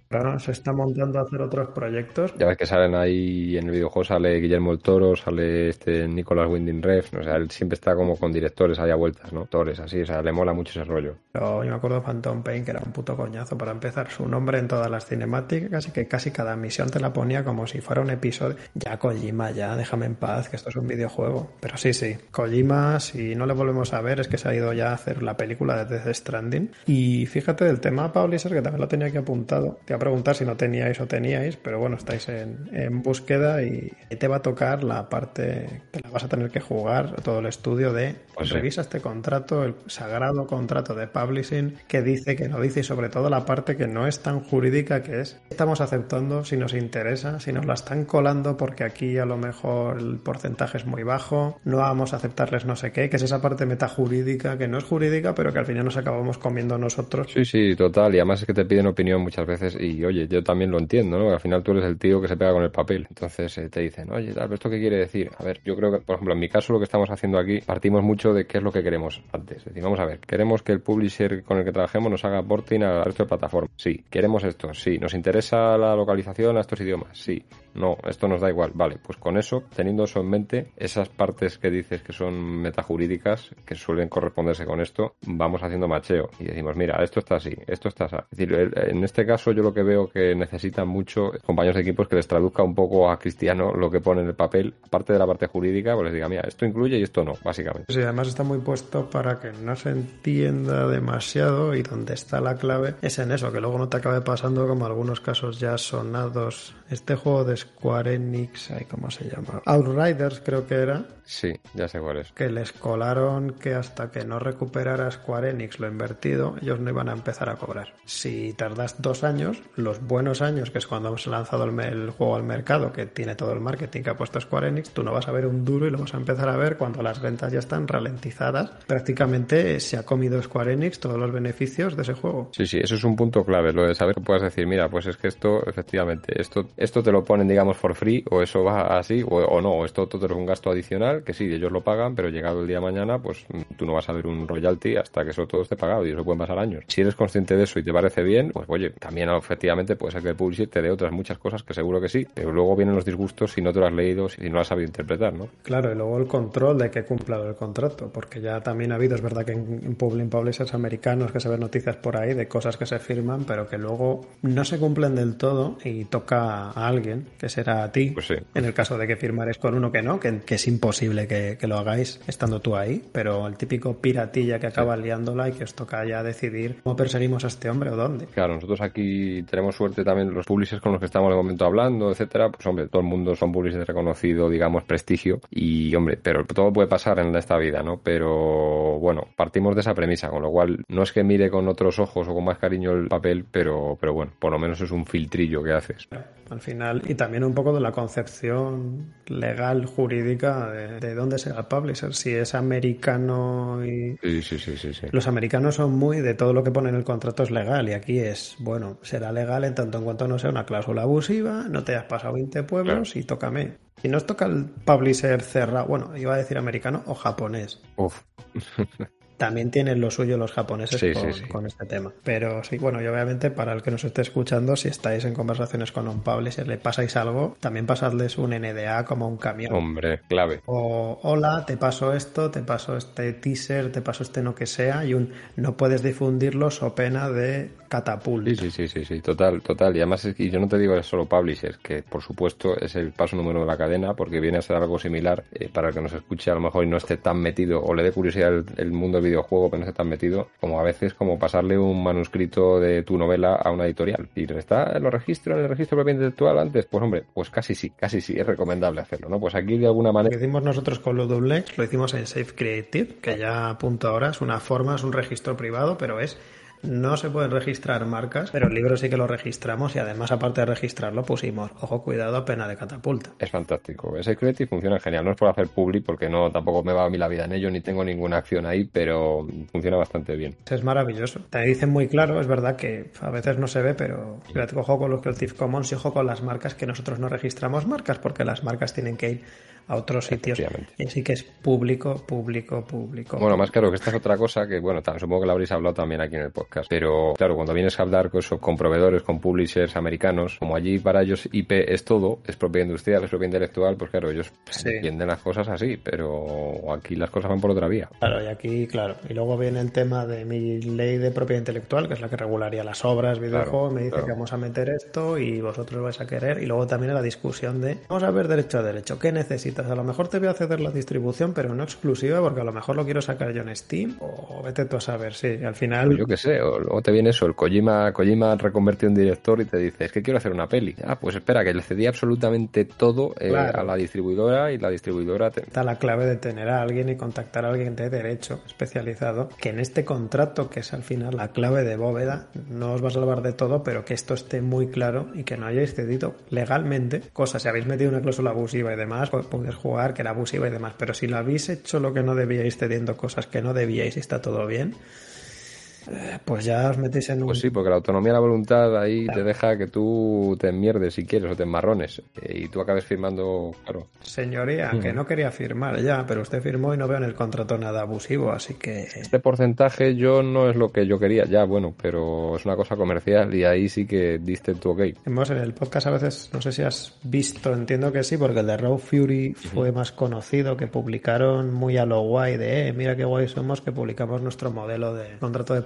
Ahora se está montando a hacer otros proyectos. Ya ves que salen ahí en el videojuego, sale Guillermo el Toro, sale este Nicolás Winding Refn, o sea, él siempre está como con directores ahí a vueltas, ¿no? Actores, así, o sea, le mola mucho ese rollo. Pero me acuerdo Phantom Pain, que era un puto coñazo para empezar. Su nombre en todas las cinemáticas, así que casi cada misión te la ponía como si fuera un episodio. Ya, Kojima, ya, déjame en paz, que esto es un videojuego. Pero sí, sí, Kojima, si no le volvemos a ver, es que se ha ido ya a hacer la película de Death Stranding. Y fíjate del tema Publisher, que también lo tenía aquí apuntado. Te iba a preguntar si no teníais o teníais, pero bueno, estáis en, en búsqueda y te va a tocar la parte que la vas a tener que jugar, todo el estudio de pues revisa este contrato, el sagrado contrato de publishing, que dice, que no dice, y sobre todo la parte que no es tan jurídica, que es, estamos aceptando si nos interesa, si nos la están colando porque aquí a lo mejor el porcentaje es muy bajo, no vamos a aceptarles no sé qué, que es esa parte metajurídica que no es jurídica, pero que al final nos acabamos comiendo nosotros. Sí, sí, total, y además es que te piden opinión muchas veces y oye, yo también lo entiendo, ¿no? Al final tú eres el tío que se pega con el papel, entonces eh, te dicen, oye, tal, ¿esto qué quiere decir? A ver, yo creo que, por ejemplo, en mi caso lo que estamos haciendo aquí, partimos mucho de qué es lo que queremos antes. Es decir, vamos a ver, queremos que el publisher con el que trabajemos nos haga porting al resto de. Sí. Queremos esto. Sí. Nos interesa la localización a estos idiomas. Sí. No, esto nos da igual. Vale, pues con eso, teniendo eso en mente, esas partes que dices que son metajurídicas, que suelen corresponderse con esto, vamos haciendo macheo y decimos, mira, esto está así, esto está así. Es decir, en este caso yo lo que veo que necesitan mucho compañeros de equipos que les traduzca un poco a cristiano lo que pone en el papel, aparte de la parte jurídica, pues les diga, mira, esto incluye y esto no, básicamente. Sí, además está muy puesto para que no se entienda demasiado y donde está la clave es en eso, que luego no te acabe pasando como algunos casos ya sonados. Este juego de Square Enix, ¿cómo se llama? Outriders creo que era. Sí, ya sé cuál es. Que les colaron que hasta que no recuperara Square Enix lo invertido, ellos no iban a empezar a cobrar. Si tardas dos años, los buenos años, que es cuando hemos lanzado el, juego al mercado, que tiene todo el marketing que ha puesto Square Enix, tú no vas a ver un duro y lo vas a empezar a ver cuando las ventas ya están ralentizadas. Prácticamente se ha comido Square Enix todos los beneficios de ese juego. Sí, sí, eso es un punto clave, lo de saber que puedas decir, mira, pues es que esto, efectivamente, esto, esto te lo ponen, digamos, for free, o eso va así, o, o no, o esto todo es un gasto adicional, que sí, ellos lo pagan, pero llegado el día de mañana, pues tú no vas a ver un royalty hasta que eso todo esté pagado y eso pueden pasar años. Si eres consciente de eso y te parece bien, pues oye, también efectivamente puede ser que el publisher te dé otras muchas cosas que seguro que sí, pero luego vienen los disgustos si no te lo has leído, si no lo has sabido interpretar, ¿no? Claro, y luego el control de que cumpla el contrato, porque ya también ha habido, es verdad que en, en publishers americanos que se ven noticias por ahí de cosas que se firman, pero que luego no se cumplen del todo y toca a alguien, que será a ti, pues sí. en el caso de que firmares con uno que no, que, que es imposible que, que, lo hagáis estando tú ahí, pero el típico piratilla que acaba sí. liándola y que os toca ya decidir cómo perseguimos a este hombre o dónde. Claro, nosotros aquí tenemos suerte también los publishers con los que estamos de momento hablando, etcétera, pues hombre, todo el mundo son publishers de reconocido, digamos, prestigio y hombre, pero todo puede pasar en esta vida, ¿no? Pero bueno, partimos de esa premisa, con lo cual no es que mire con otros ojos o con más cariño el papel, pero, pero bueno, por lo menos es un filtrillo que haces. Al final, y también un poco de la concepción legal, jurídica, de, de dónde será el publisher, si es americano y... Sí, sí, sí, sí, sí. Los americanos son muy de todo lo que pone en el contrato es legal y aquí es, bueno, será legal en tanto en cuanto no sea una cláusula abusiva, no te has pasado 20 pueblos claro. y tócame. Si nos toca el publisher cerrado, bueno, iba a decir americano o japonés. Uf. también tienen lo suyo los japoneses sí, con, sí, sí. con, este tema. Pero sí, bueno, y obviamente para el que nos esté escuchando, si estáis en conversaciones con un publisher, le pasáis algo, también pasadles un NDA como un camión. Hombre, clave. O hola, te paso esto, te paso este teaser, te paso este no que sea, y un no puedes difundirlo so pena de catapult. Sí, sí, sí, sí, sí, total, total. Y además, y yo no te digo es solo publishers, que por supuesto es el paso número de la cadena, porque viene a ser algo similar eh, para el que nos escuche a lo mejor y no esté tan metido o le dé curiosidad el, el mundo del videojuego, pero no esté tan metido, como a veces como pasarle un manuscrito de tu novela a una editorial. Y está en los registros, en el registro propiedad intelectual antes, pues hombre, pues casi sí, casi sí, es recomendable hacerlo, ¿no? Pues aquí de alguna manera. Lo que hicimos nosotros con lo Dublex, lo hicimos en Safe Creative, que ya a punto ahora es una forma, es un registro privado, pero es no se pueden registrar marcas, pero el libro sí que lo registramos y además, aparte de registrarlo, pusimos, ojo, cuidado, pena de catapulta. Es fantástico. Ese Creative funciona genial. No es por hacer public porque no tampoco me va a mí la vida en ello ni tengo ninguna acción ahí, pero funciona bastante bien. Es maravilloso. Te dicen muy claro, es verdad que a veces no se ve, pero ojo con los Creative Commons y ojo con las marcas que nosotros no registramos marcas porque las marcas tienen que ir a otros sitios. Y sí que es público, público, público. Bueno, más claro que esta es otra cosa que, bueno, supongo que la habréis hablado también aquí en el podcast. Pero claro, cuando vienes a hablar con, con proveedores, con publishers americanos, como allí para ellos IP es todo, es propiedad industrial, es propiedad intelectual, pues claro, ellos entienden las cosas así, pero aquí las cosas van por otra vía. Claro, y aquí, claro. Y luego viene el tema de mi ley de propiedad intelectual, que es la que regularía las obras, videojuegos, me dice que vamos a meter esto y vosotros vais a querer. Y luego también la discusión de, vamos a ver derecho a derecho, ¿qué A lo mejor te voy a ceder la distribución, pero no exclusiva, porque a lo mejor lo quiero sacar yo en Steam, o vete tú a saber, sí, al final... Yo qué sé, o luego te viene eso, el Kojima, Kojima reconvertido en director y te dice, es que quiero hacer una peli. Ah, pues espera, que le cedí absolutamente todo eh, a la distribuidora y la distribuidora... Te... Está la clave de tener a alguien y contactar a alguien de derecho especializado, que en este contrato, que es al final la clave de bóveda, no os va a salvar de todo, pero que esto esté muy claro y que no hayáis cedido legalmente cosas. Si habéis metido una cláusula abusiva y demás, pues podéis jugar que era abusiva y demás, pero si lo habéis hecho lo que no debíais cediendo cosas que no debíais y está todo bien, pues ya os metéis en un... Pues sí, porque la autonomía de la voluntad ahí te deja que tú te enmierdes si quieres o te enmarrones eh, y tú acabes firmando, claro. Señoría, que no quería firmar ya, pero usted firmó y no veo en el contrato nada abusivo, así que... Este porcentaje yo no es lo que yo quería, ya, bueno, pero es una cosa comercial y ahí sí que diste tu ok. Hemos en el podcast a veces, no sé si has visto, entiendo que sí, porque el de Raw Fury fue más conocido, que publicaron muy a lo guay de, eh, mira qué guay somos, que publicamos nuestro modelo de contrato de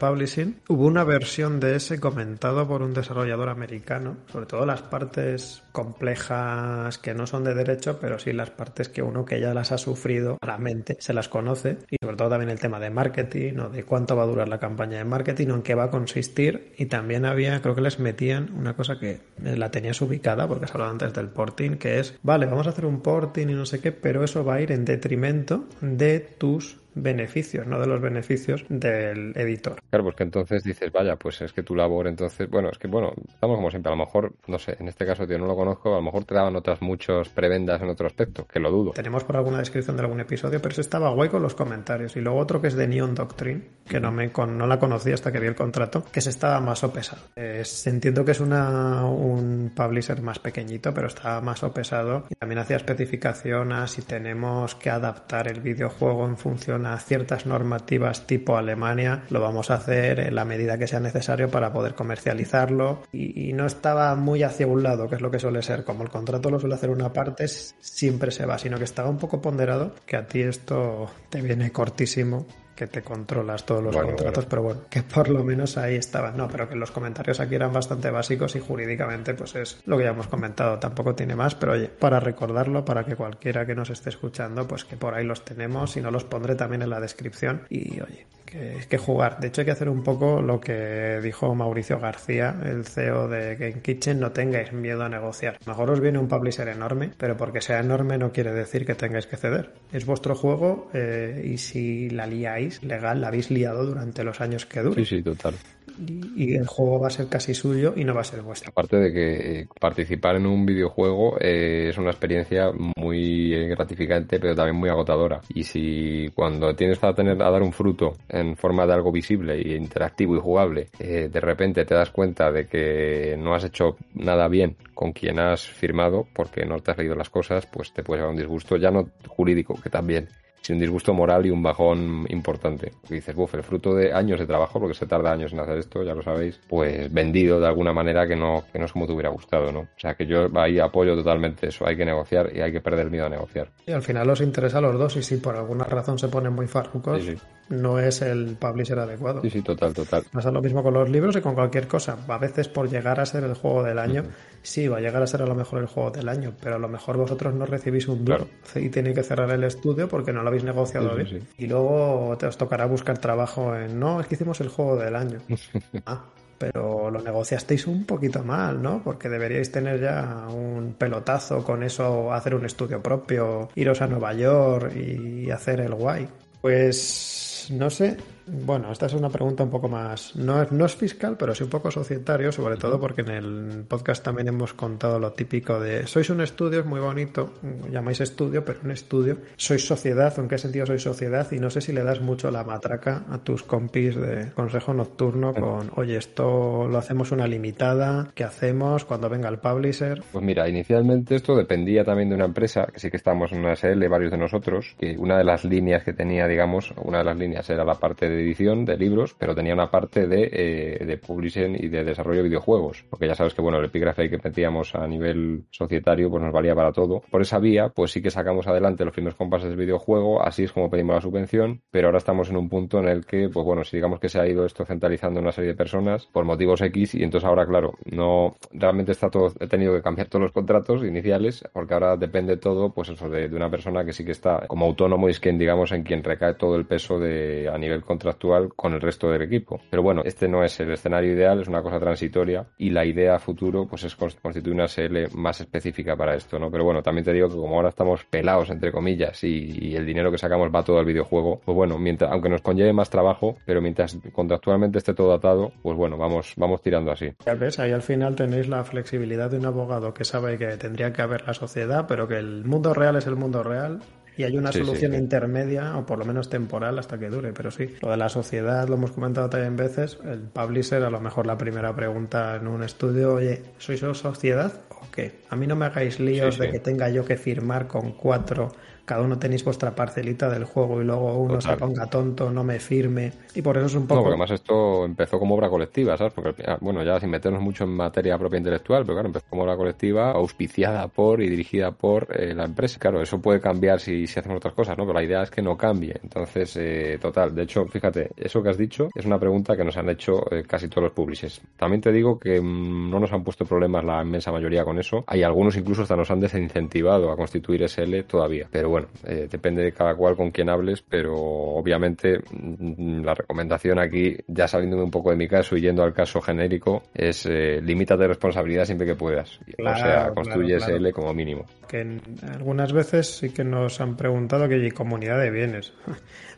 Hubo una versión de ese comentado por un desarrollador americano, sobre todo las partes complejas que no son de derecho, pero sí las partes que uno que ya las ha sufrido a la mente se las conoce y sobre todo también el tema de marketing o de cuánto va a durar la campaña de marketing o en qué va a consistir y también había, creo que les metían una cosa que la tenías ubicada porque se hablaba antes del porting, que es, vale, vamos a hacer un porting y no sé qué, pero eso va a ir en detrimento de tus beneficios, no de los beneficios del editor. Claro, pues que entonces dices, vaya, pues es que tu labor entonces, bueno, es que bueno, estamos como siempre, a lo mejor, no sé, en este caso yo no lo conozco, a lo mejor te daban otras muchos prebendas en otro aspecto, que lo dudo. Tenemos por alguna descripción de algún episodio, pero eso estaba guay con los comentarios. Y luego otro que es de Neon Doctrine, que no me con, no la conocí hasta que vi el contrato, que se estaba más o pesado. entiendo que es una, un publisher más pequeñito, pero estaba más o pesado. Y también hacía especificación a si tenemos que adaptar el videojuego en función a ciertas normativas tipo Alemania, lo vamos a hacer en la medida que sea necesario para poder comercializarlo. Y, no estaba muy hacia un lado, que es lo que suele ser, como el contrato lo suele hacer una parte, siempre se va, sino que estaba un poco ponderado, que a ti esto te viene cortísimo que te controlas todos los contratos, pero bueno, que por lo menos ahí estaban. No, pero que los comentarios aquí eran bastante básicos y jurídicamente pues es lo que ya hemos comentado, tampoco tiene más, pero oye, para recordarlo, para que cualquiera que nos esté escuchando, pues que por ahí los tenemos y no los pondré también en la descripción. Y oye, que, que, jugar. De hecho, hay que hacer un poco lo que dijo Mauricio García, el CEO de Game Kitchen, no tengáis miedo a negociar. mejor os viene un publisher enorme, pero porque sea enorme no quiere decir que tengáis que ceder. Es vuestro juego eh, y si la liáis legal, la habéis liado durante los años que dure. Sí, sí, total y, el juego va a ser casi suyo y no va a ser vuestro. Aparte de que eh, participar en un videojuego eh, es una experiencia muy gratificante, pero también muy agotadora. Y si cuando tienes a tener a dar un fruto en forma de algo visible y interactivo y jugable, eh, de repente te das cuenta de que no has hecho nada bien con quien has firmado porque no te has leído las cosas, pues te puede llevar un disgusto, ya no jurídico, que también, sin un disgusto moral y un bajón importante. Y dices, buf, el fruto de años de trabajo, porque se tarda años en hacer esto, ya lo sabéis, pues vendido de alguna manera que no, que no es como te hubiera gustado, ¿no? O sea que yo ahí apoyo totalmente eso, hay que negociar y hay que perder miedo a negociar. Y al final os interesa a los dos y si por alguna razón se ponen muy farrucos, no es el publisher adecuado. Sí, sí, total, total. Pasa lo mismo con los libros y con cualquier cosa. A veces por llegar a ser el juego del año, sí, va a llegar a ser a lo mejor el juego del año, pero a lo mejor vosotros no recibís un duro y tenéis que cerrar el estudio porque no lo habéis negociado bien. y luego te os tocará buscar trabajo en, no, es que hicimos el juego del año. ah, pero lo negociasteis un poquito mal, ¿no? Porque deberíais tener ya un pelotazo con eso, hacer un estudio propio, iros a Nueva York y hacer el guay. Pues No sé, bueno, esta es una pregunta un poco más, no es, no es fiscal, pero sí un poco societario, sobre todo porque en el podcast también hemos contado lo típico de, sois un estudio, es muy bonito, llamáis estudio, pero un estudio, sois sociedad, ¿en qué sentido sois sociedad? Y no sé si le das mucho la matraca a tus compis de consejo nocturno con, oye, esto lo hacemos una limitada, ¿qué hacemos cuando venga el publisher? Pues mira, inicialmente esto dependía también de una empresa, que sí que estábamos en una SL, varios de nosotros, que una de las líneas que tenía, digamos, una de las líneas era la parte de edición de libros, pero tenía una parte de, eh, de publishing y de desarrollo de videojuegos, porque ya sabes que, bueno, el epígrafe que metíamos a nivel societario, pues nos valía para todo. Por esa vía, pues sí que sacamos adelante los primeros compases del videojuego, así es como pedimos la subvención, pero ahora estamos en un punto en el que, pues bueno, si digamos que se ha ido esto centralizando en una serie de personas por motivos X y entonces ahora, claro, no, realmente está todo, he tenido que cambiar todos los contratos iniciales, porque ahora depende todo, pues eso, de, de una persona que sí que está como autónomo y es quien, digamos, en quien recae todo el peso de, a nivel contractual con el resto del equipo. Pero bueno, este no es el escenario ideal, es una cosa transitoria y la idea a futuro, pues es constituir una SL más específica para esto, ¿no? Pero bueno, también te digo que como ahora estamos pelados, entre comillas, y, y el dinero que sacamos va todo al videojuego, pues bueno, mientras, aunque nos conlleve más trabajo, pero mientras contractualmente esté todo atado, pues bueno, vamos, vamos tirando así. Ya ves, ahí al final tenéis la flexibilidad de un abogado que sabe que tendría que haber la sociedad, pero que el mundo real es el mundo real y hay una Sí, solución sí. intermedia o por lo menos temporal hasta que dure, pero sí, lo de la sociedad lo hemos comentado también veces, el publisher a lo mejor la primera pregunta en un estudio, oye, ¿sois sociedad o qué? A mí no me hagáis líos Sí, de que tenga yo que firmar con cuatro cada uno tenéis vuestra parcelita del juego y luego uno se ponga tonto, no me firme. Y por eso es un No, poco. porque además esto empezó como obra colectiva, ¿sabes? Porque, ah, bueno, ya sin meternos mucho en materia propia intelectual, pero claro, empezó como obra colectiva, auspiciada por y dirigida por eh, la empresa. Claro, eso puede cambiar si, si hacemos otras cosas, ¿no? Pero la idea es que no cambie. Entonces, eh, total. De hecho, fíjate, eso que has dicho es una pregunta que nos han hecho eh, casi todos los publishers. También te digo que mm, no nos han puesto problemas la inmensa mayoría con eso. Hay algunos incluso hasta nos han desincentivado a constituir SL todavía. Pero bueno, eh, depende de cada cual con quien hables, pero obviamente mm, la recomendación aquí, ya saliéndome un poco de mi caso y yendo al caso genérico, es eh, limítate responsabilidad siempre que puedas. Claro, o sea, construye claro. SL como mínimo. que algunas veces sí que nos han preguntado que ¿y comunidad de bienes.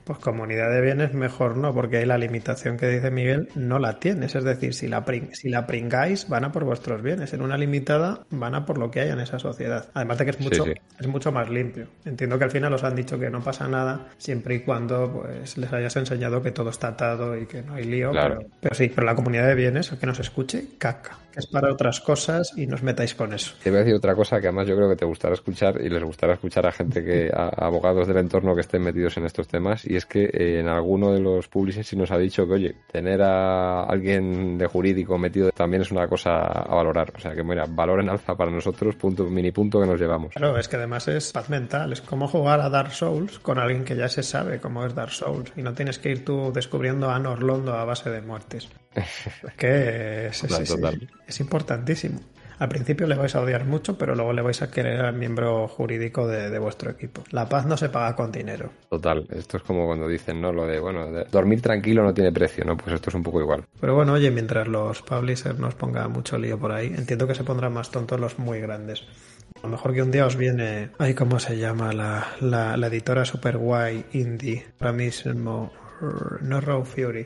Pues comunidad de bienes mejor no, porque ahí la limitación que dice Miguel no la tienes. Es decir, si la, pring- si la pringáis, van a por vuestros bienes. En una limitada, van a por lo que haya en esa sociedad. Además de que es mucho, sí. es mucho más limpio. Entiendo que al final os han dicho que no pasa nada, siempre y cuando pues les hayas enseñado que todo está atado y que no hay lío. Claro. Pero, pero sí, pero la comunidad de bienes, el que nos escuche, caca. Que es para otras cosas y no os metáis con eso. Te voy a decir otra cosa que además yo creo que te gustará escuchar y les gustará escuchar a gente que, a, a abogados del entorno que estén metidos en estos temas y es que eh, en alguno de los publishers sí nos ha dicho que oye, tener a alguien de jurídico metido también es una cosa a valorar. O sea que mira, valor en alza para nosotros, punto, mini punto que nos llevamos. Claro, es que además es paz mental, es como jugar a Dark Souls con alguien que ya se sabe cómo es Dark Souls y no tienes que ir tú descubriendo a Norlondo a base de muertes. Es que es, es- es- es importantísimo. Al principio le vais a odiar mucho, pero luego le vais a querer al miembro jurídico de, de vuestro equipo. La paz no se paga con dinero. Total, esto es como cuando dicen, ¿no? Lo de, bueno, de dormir tranquilo no tiene precio, ¿no? Pues esto es un poco igual. Pero bueno, oye, mientras los publishers nos pongan mucho lío por ahí, entiendo que se pondrán más tontos los muy grandes. A lo mejor que un día os viene, ay, ¿cómo se llama? La, la, la editora super guay indie, ahora mismo, no Raw Fury,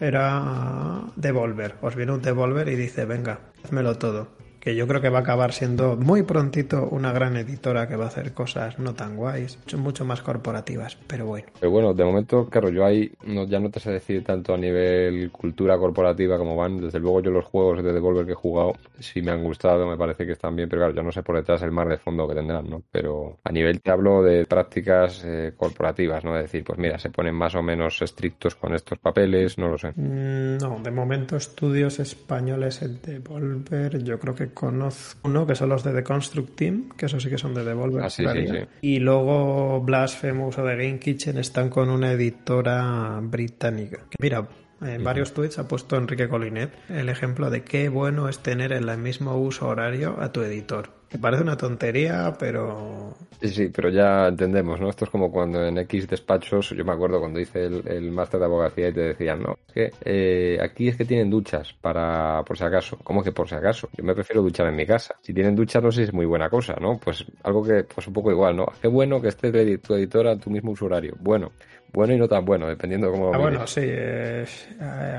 era Devolver. Os viene un Devolver y dice, venga, házmelo todo. Que yo creo que va a acabar siendo muy prontito una gran editora que va a hacer cosas no tan guays, mucho- más corporativas, pero bueno. Pero bueno, de momento, claro, yo ahí no, ya no te sé decir tanto a nivel cultura corporativa como van. Desde luego yo los juegos de Devolver que he jugado sí me han gustado, me parece que están bien, pero claro, yo no sé por detrás el mar de fondo que tendrán, ¿no? Pero a nivel te hablo de prácticas eh, corporativas, ¿no? De decir, pues mira, se ponen más o menos estrictos con estos papeles, no lo sé. Mm, No, de momento estudios españoles en Devolver, yo creo que conozco uno que son los de The Construct Team, que eso sí que son de Devolver. Ah, sí, juraría. sí, sí. Y luego Blasphemous o The Game Kitchen están con una editora británica. Que Mira, en varios tweets ha puesto Enrique Colinet el ejemplo de qué bueno es tener en el mismo uso horario a tu editor. Que parece una tontería, pero... Sí, sí, pero ya entendemos, ¿no? Esto es como cuando en X despachos, yo me acuerdo cuando hice el, máster de abogacía y te decían, no, es que eh, aquí es que tienen duchas para, por si acaso. ¿Cómo que por si acaso? Yo me prefiero duchar en mi casa. Si tienen duchas no sé si es muy buena cosa, ¿no? Pues algo que, pues un poco igual, ¿no? Qué bueno que esté tu editora en tu mismo usuario. Bueno, bueno y no tan bueno, dependiendo de cómo. Ah, bueno, sí. Eh,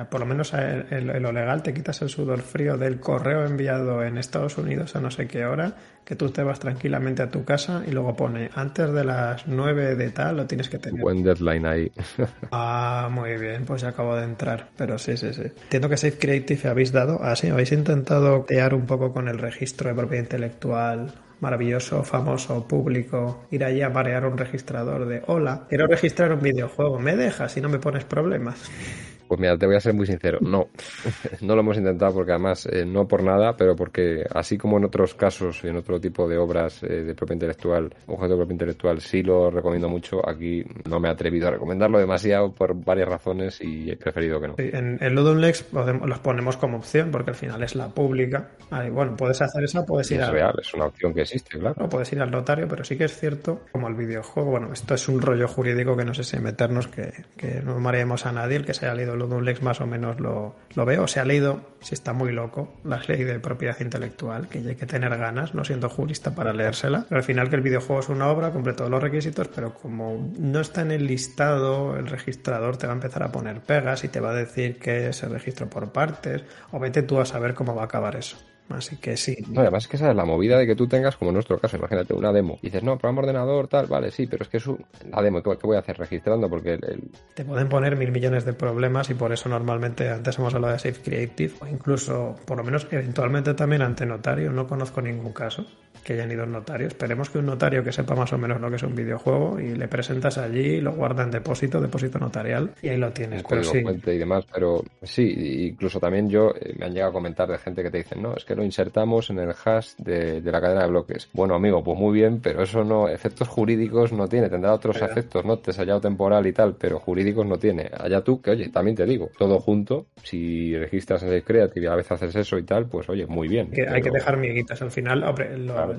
por lo menos en lo legal te quitas el sudor frío del correo enviado en Estados Unidos a no sé qué hora, que tú te vas tranquilamente a tu casa y luego pone antes de las 9 de tal lo tienes que tener. Buen deadline ahí. ah, muy bien, pues ya acabo de entrar. Pero sí, sí, sí. Entiendo que Safe Creative habéis dado. Ah, sí, habéis intentado crear un poco con el registro de propiedad intelectual maravilloso, famoso, público, ir allí a marear un registrador de hola, quiero registrar un videojuego, ¿me dejas y no me pones problemas? Pues mira, te voy a ser muy sincero, no, no lo hemos intentado porque además eh, no por nada, pero porque así como en otros casos y en otro tipo de obras eh, de propiedad intelectual, objeto de propiedad intelectual, sí lo recomiendo mucho, aquí no me he atrevido a recomendarlo demasiado por varias razones y he preferido que no. en, en Ludum Lex los ponemos como opción porque al final es la pública. bueno, puedes hacer esa, puedes ir es real, es una opción que No, puedes ir al notario, pero sí que es cierto, como el videojuego, bueno, esto es un rollo jurídico que no sé si meternos, que, que no mareemos a nadie, el que se haya leído Ludum Lex más o menos lo, lo veo. Se ha leído, si está muy loco, la ley de propiedad intelectual, que hay que tener ganas, no siendo jurista, para leérsela. Pero al final que el videojuego es una obra, cumple todos los requisitos, pero como no está en el listado, el registrador te va a empezar a poner pegas y te va a decir que se registro por partes, o vete tú a saber cómo va a acabar eso. Así que sí. No, además es que esa es la movida de que tú tengas, como en nuestro caso, imagínate, una demo. Y dices, no, programa ordenador, tal, vale, sí, pero es que es la demo, ¿qué voy a hacer? Registrando, porque Te pueden poner mil millones de problemas y por eso normalmente antes hemos hablado de Safe Creative, o incluso, por lo menos eventualmente también ante notario, no conozco ningún caso que hayan ido un notario. Esperemos que un notario que sepa más o menos lo que es un videojuego y le presentas allí, lo guarda en depósito, depósito notarial y ahí lo tienes. pero sí. y demás, pero sí, incluso también yo eh, me han llegado a comentar de gente que te dicen, no, es que lo insertamos en el hash de, la cadena de bloques. Bueno, amigo, pues muy bien, pero eso no, efectos jurídicos no tiene, tendrá otros efectos, ¿no? Tesallado temporal y tal, pero jurídicos no tiene. Allá tú, que oye, también te digo, todo junto, si registras en el Creative y a veces haces eso y tal, pues oye, muy bien. Hay que dejar miguitas al final,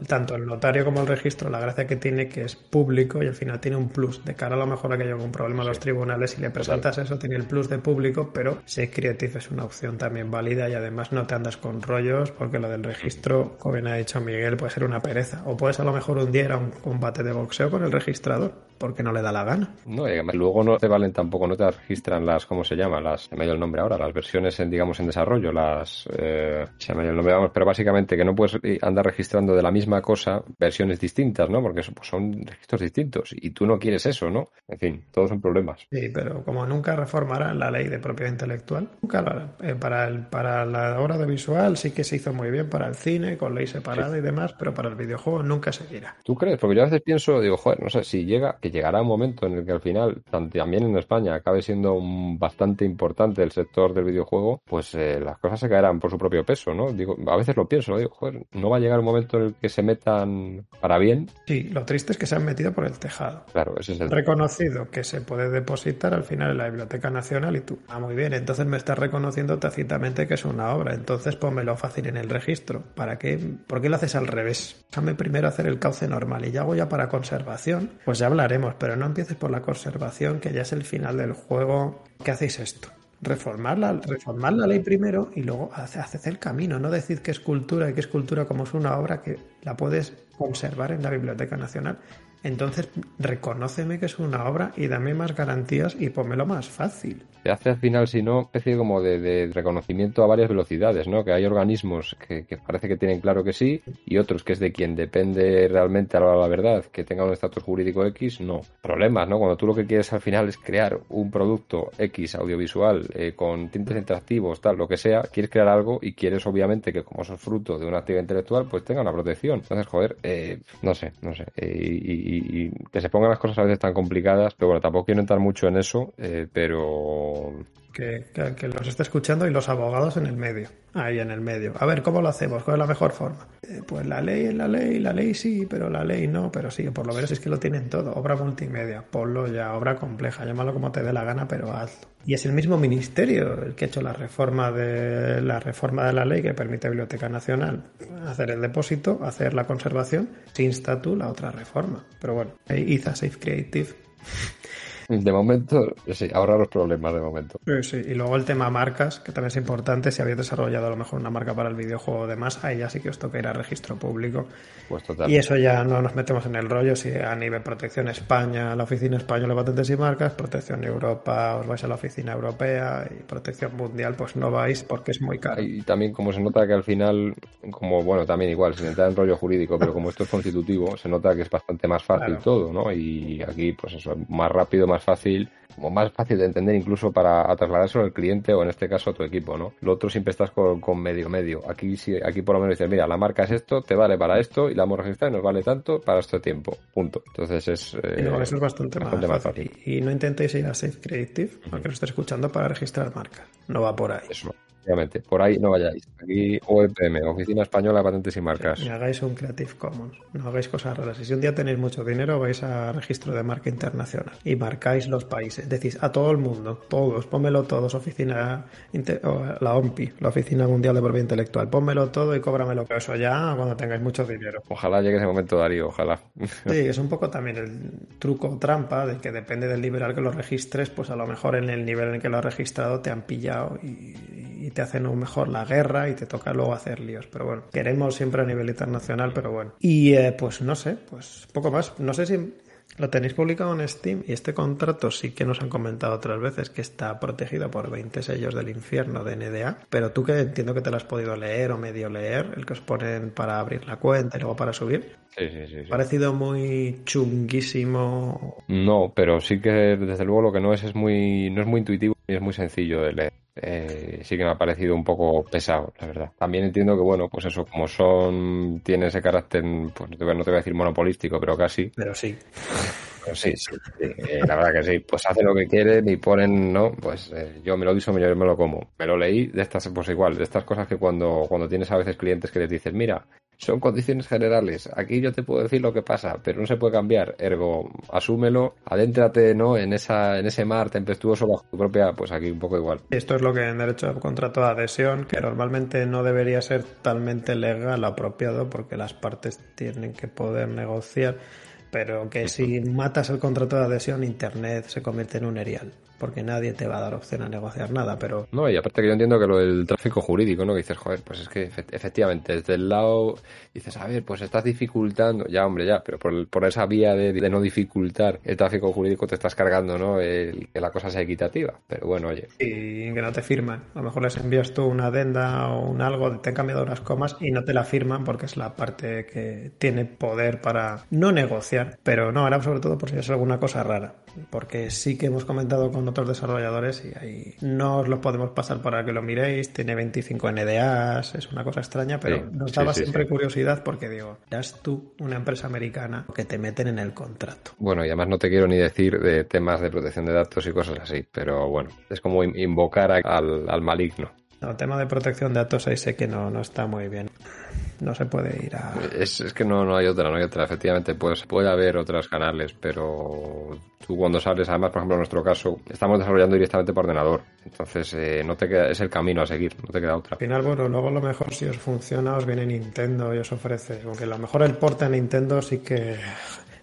tanto el notario como el registro, la gracia que tiene que es público y al final tiene un plus. De cara a lo mejor a que haya algún problema en los tribunales, y le presentas eso, tiene el plus de público, pero si Creative es una opción también válida y además no te andas con rollos, porque lo del registro, como bien ha dicho Miguel, puede ser una pereza. O puedes a lo mejor un día ir a un combate de boxeo con el registrador porque no le da la gana. No, y luego no te valen tampoco, no te registran las, ¿cómo se llama? Las, me dio el nombre ahora, las versiones en, digamos, en desarrollo, las, eh, se me dio el nombre, vamos, pero básicamente que no puedes andar registrando de la misma cosa versiones distintas, ¿no? Porque pues, son registros distintos y tú no quieres eso, ¿no? En fin, todos son problemas. Sí, pero como nunca reformarán la ley de propiedad intelectual, nunca lo harán. Eh, para, el, para la obra audiovisual sí que se hizo muy bien para el cine, con ley separada y demás, pero para el videojuego nunca seguirá. ¿Tú crees? Porque yo a veces pienso, digo, joder, no sé, si llega, llegará un momento en el que al final, también en España, acabe siendo bastante importante el sector del videojuego, pues eh, las cosas se caerán por su propio peso, ¿no? Digo, a veces lo pienso, digo, joder, no va a llegar un momento en el que se metan para bien. Sí, lo triste es que se han metido por el tejado. Claro, ese es el. Reconocido que se puede depositar al final en la Biblioteca Nacional y tú, ah, muy bien, entonces me estás reconociendo tácitamente que es una obra, entonces pónmelo fácil en el registro. ¿Para qué? ¿Por qué lo haces al revés? Déjame primero hacer el cauce normal y ya hago ya para conservación. Pues ya hablaremos, pero no empieces por la conservación, que ya es el final del juego. ¿Qué hacéis esto? Reformar la, reformar la ley primero y luego haced el camino. No decir que es cultura y que es cultura como es una obra que la puedes conservar en la Biblioteca Nacional entonces, reconóceme que es una obra y dame más garantías y pónmelo más fácil. Se hace al final, si no, especie como de, reconocimiento a varias velocidades, ¿no? Que hay organismos que, parece que tienen claro que sí y otros que es de quien depende realmente a la, la verdad que tenga un estatus jurídico X, no. Problemas, ¿no? Cuando tú lo que quieres al final es crear un producto X audiovisual eh, con tintes interactivos, tal, lo que sea, quieres crear algo y quieres obviamente que como eso es fruto de una actividad intelectual, pues tenga una protección. Entonces, joder, eh, no sé, no sé. Eh, y que se pongan las cosas a veces tan complicadas, pero bueno, tampoco quiero entrar mucho en eso, eh, pero... Que, que, los esté escuchando y los abogados en el medio. ahí en el medio. A ver, ¿cómo lo hacemos? ¿Cuál es la mejor forma? Eh, pues la ley es la ley, la ley sí, pero la ley no, pero sí, por lo menos es que lo tienen todo. Obra multimedia, ponlo ya, obra compleja, llámalo como te dé la gana, pero hazlo. Y es el mismo ministerio el que ha hecho la reforma de la reforma de la ley que permite a Biblioteca Nacional hacer el depósito, hacer la conservación, se insta la otra reforma. Pero bueno, IZA Safe Creative de momento, sí, ahorrar los problemas de momento. Sí, sí, y luego el tema marcas, que también es importante. Si habéis desarrollado a lo mejor una marca para el videojuego o demás, ahí ya sí que os toca ir a registro público. Pues total. Y eso ya no nos metemos en el rollo. Si a nivel protección España, la oficina española de patentes y marcas, protección Europa, os vais a la oficina europea y protección mundial, pues no vais porque es muy caro. Y también, como se nota que al final, como bueno, también igual, sin entrar en rollo jurídico, pero como esto es constitutivo, se nota que es bastante más fácil todo, ¿no? Y aquí, pues eso, más rápido, más fácil, como más fácil de entender incluso para trasladárselo al cliente o en este caso a tu equipo, ¿no? Lo otro siempre estás con, medio medio. Aquí sí, aquí por lo menos dices, mira, la marca es esto, te vale para esto y la hemos registrado y nos vale tanto para este tiempo. Punto. Entonces es, eh, eso es bastante, más, fácil. Y, no intentéis ir a Safe Creative, aunque lo esté escuchando, para registrar marcas. No va por ahí. Eso. Obviamente, por ahí no vayáis. Aquí OEPM, Oficina Española de Patentes y Marcas. Ni hagáis un Creative Commons, no hagáis cosas raras. Y si un día tenéis mucho dinero, vais a registro de marca internacional y marcáis los países. Decís a todo el mundo, todos, pónmelo todos, Oficina, la OMPI, la Oficina Mundial de Propiedad Intelectual, pónmelo todo y cóbramelo. Pero eso ya cuando tengáis mucho dinero. Ojalá llegue ese momento, Darío, ojalá. Sí, es un poco también el truco trampa de que depende del liberal que lo registres, pues a lo mejor en el nivel en el que lo has registrado te han pillado y y te hacen un mejor la guerra y te toca luego hacer líos. Pero bueno, queremos siempre a nivel internacional, pero bueno. Y eh, pues no sé, pues poco más. No sé si lo tenéis publicado en Steam y este contrato sí que nos han comentado otras veces que está protegido por 20 sellos del infierno de NDA, pero tú que entiendo que te lo has podido leer o medio leer, el que os ponen para abrir la cuenta y luego para subir. Sí, sí, sí, Parecido muy chunguísimo. No, pero sí que desde luego lo que no es es muy no es muy intuitivo y es muy sencillo de leer. Eh, sí que me ha parecido un poco pesado, la verdad. También entiendo que, bueno, pues eso, como son, tiene ese carácter, pues no te voy a decir monopolístico, pero casi. Pero sí. sí, sí, eh, la verdad que sí. Pues hace lo que quieren y ponen, ¿no? Pues eh, yo me lo diso, yo me lo como. Me lo leí de estas, pues igual, de estas cosas que cuando, cuando tienes a veces clientes que les dices, mira, son condiciones generales. Aquí yo te puedo decir lo que pasa, pero no se puede cambiar. Ergo, asúmelo, adéntrate ¿no? en, esa, en ese mar tempestuoso bajo tu propia, pues aquí un poco igual. Esto es lo que en derecho de contrato de adhesión, que normalmente no debería ser totalmente legal apropiado porque las partes tienen que poder negociar, pero que si matas el contrato de adhesión, Internet se convierte en un erial porque nadie te va a dar opción a negociar nada, pero... No, y aparte que yo entiendo que lo del tráfico jurídico, ¿no? Que dices, joder, pues es que efectivamente, desde el lado, dices, a ver, pues estás dificultando, ya hombre, ya, pero por, por esa vía de, no dificultar el tráfico jurídico te estás cargando, ¿no? El, que la cosa sea equitativa, pero bueno, oye. Y que no te firman, a lo mejor les envías tú una adenda o un algo, te han cambiado unas comas y no te la firman porque es la parte que tiene poder para no negociar, pero no, era sobre todo por si es alguna cosa rara, porque sí que hemos comentado con otros desarrolladores y ahí no os lo podemos pasar para que lo miréis. Tiene 25 NDAs, es una cosa extraña, pero nos daba siempre curiosidad porque digo, eras tú una empresa americana que te meten en el contrato. Bueno, y además no te quiero ni decir de temas de protección de datos y cosas así, pero bueno, es como invocar al, al maligno. El tema de protección de datos ahí sé que no, no está muy bien no se puede ir a... Es, es que no, no hay otra, no hay otra. Efectivamente, pues puede haber otros canales, pero tú cuando sales, además, por ejemplo, en nuestro caso, estamos desarrollando directamente por ordenador. Entonces, eh, no te queda, es el camino a seguir, no te queda otra. Al final, bueno, luego lo mejor si os funciona, os viene Nintendo y os ofrece. Aunque lo mejor el porte a Nintendo sí que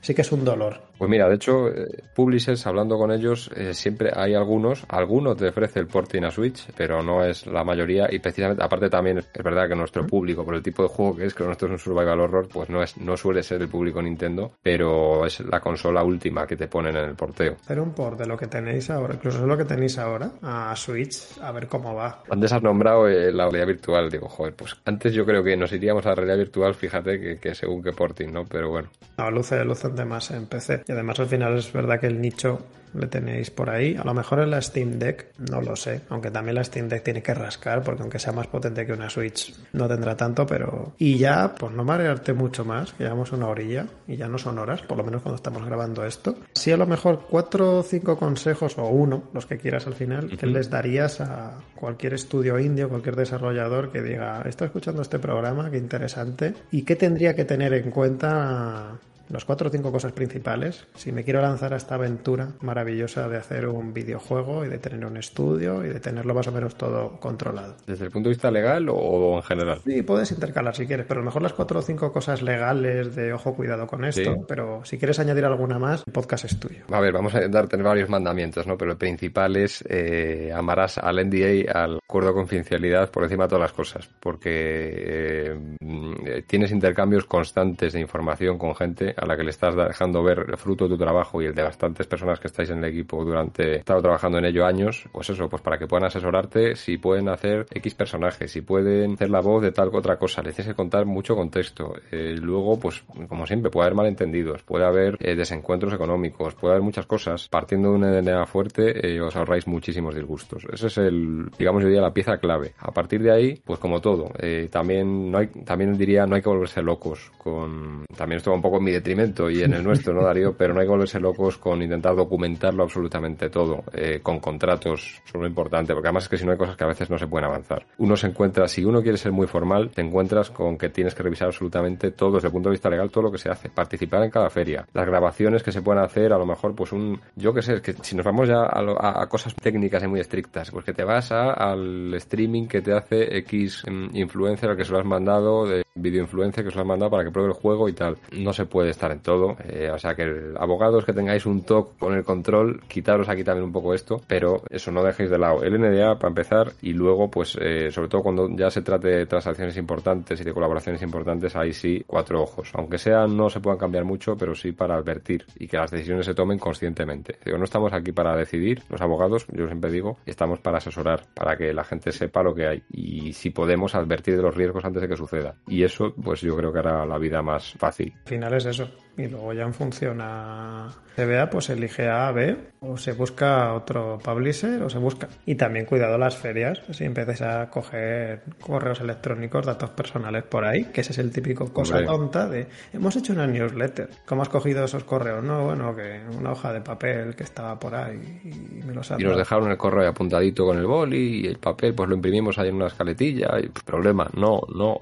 sí que es un dolor. Pues mira, de hecho, eh, Publishers, hablando con ellos, eh, siempre hay algunos, algunos te ofrece el porting a Switch, pero no es la mayoría y precisamente, aparte también es verdad que nuestro público, por el tipo de juego que es, que nuestro es un survival horror, pues no es no suele ser el público Nintendo, pero es la consola última que te ponen en el porteo. Hacer un port de lo que tenéis ahora, incluso lo que tenéis ahora, a Switch, a ver cómo va. Antes has nombrado eh, la realidad virtual, digo, joder, pues antes yo creo que nos iríamos a la realidad virtual, fíjate que, según qué porting, ¿no? Pero bueno. No, luce, luce de más en PC. Y además al final es verdad que el nicho le tenéis por ahí. A lo mejor en la Steam Deck, no lo sé. Aunque también la Steam Deck tiene que rascar, porque aunque sea más potente que una Switch, no tendrá tanto, pero. Y ya, pues no marearte mucho más, que llevamos una orilla y ya no son horas, por lo menos cuando estamos grabando esto. Sí, a lo mejor cuatro o cinco consejos, o uno, los que quieras al final, que les darías a cualquier estudio indio, cualquier desarrollador que diga, estoy escuchando este programa, qué interesante, y qué tendría que tener en cuenta los cuatro o cinco cosas principales. Si me quiero lanzar a esta aventura maravillosa de hacer un videojuego y de tener un estudio y de tenerlo más o menos todo controlado. ¿Desde el punto de vista legal o en general? Sí, puedes intercalar si quieres, pero a lo mejor las cuatro o cinco cosas legales de ojo, cuidado con esto. Pero si quieres añadir alguna más, el podcast es tuyo. A ver, vamos a darte varios mandamientos, ¿no? Pero el principal es eh, amarás al NDA, al acuerdo de confidencialidad, por encima de todas las cosas, porque eh, tienes intercambios constantes de información con gente a la que le estás dejando ver el fruto de tu trabajo y el de bastantes personas que estáis en el equipo durante, estado trabajando en ello años, pues eso, pues para que puedan asesorarte si pueden hacer X personajes, si pueden hacer la voz de tal que otra cosa, le tienes que contar mucho contexto. Eh, luego, pues como siempre, puede haber malentendidos, puede haber eh, desencuentros económicos, puede haber muchas cosas. Partiendo de una DNA fuerte, eh, os ahorráis muchísimos disgustos. Ese es el, digamos, yo diría la pieza clave. A partir de ahí, pues como todo, también no hay, también diría, no hay que volverse locos con, también esto un poco en mi detrimento y en el nuestro, ¿no, Darío? Pero no hay que volverse locos con intentar documentarlo absolutamente todo, eh, con contratos, eso es lo importante, porque además es que si no hay cosas que a veces no se pueden avanzar. Uno se encuentra, si uno quiere ser muy formal, te encuentras con que tienes que revisar absolutamente todo desde el punto de vista legal, todo lo que se hace, participar en cada feria, las grabaciones que se pueden hacer, a lo mejor, pues un, yo qué sé, es que si nos vamos ya a, cosas técnicas y muy estrictas, pues que te vas a, al streaming que te hace X mm, influencer al que se lo has mandado, de video influencia que se lo has mandado para que pruebe el juego y tal. No se puede estar en todo. Eh, o sea que abogados que tengáis un toque con el control, quitaros aquí también un poco esto, pero eso no dejéis de lado. El NDA para empezar y luego pues eh, sobre todo cuando ya se trate de transacciones importantes y de colaboraciones importantes, ahí sí cuatro ojos. Aunque sean no se puedan cambiar mucho, pero sí para advertir y que las decisiones se tomen conscientemente. Digo, no estamos aquí para decidir, los abogados, yo siempre digo, estamos para asesorar, para que la gente sepa lo que hay y si podemos advertir de los riesgos antes de que suceda. Y eso pues yo creo que hará la vida más fácil. Al final es eso y luego ya en función a CBA pues elige A, B o se busca otro publisher o se busca. Y también cuidado las ferias, si empiezas a coger correos electrónicos, datos personales por ahí, que ese es el típico cosa tonta de hemos hecho una newsletter. ¿Cómo has cogido esos correos? No, bueno, que una hoja de papel que estaba por ahí y me los Y nos dejaron el correo apuntadito con el boli y el papel pues lo imprimimos ahí en una escaletilla y problema, no, no.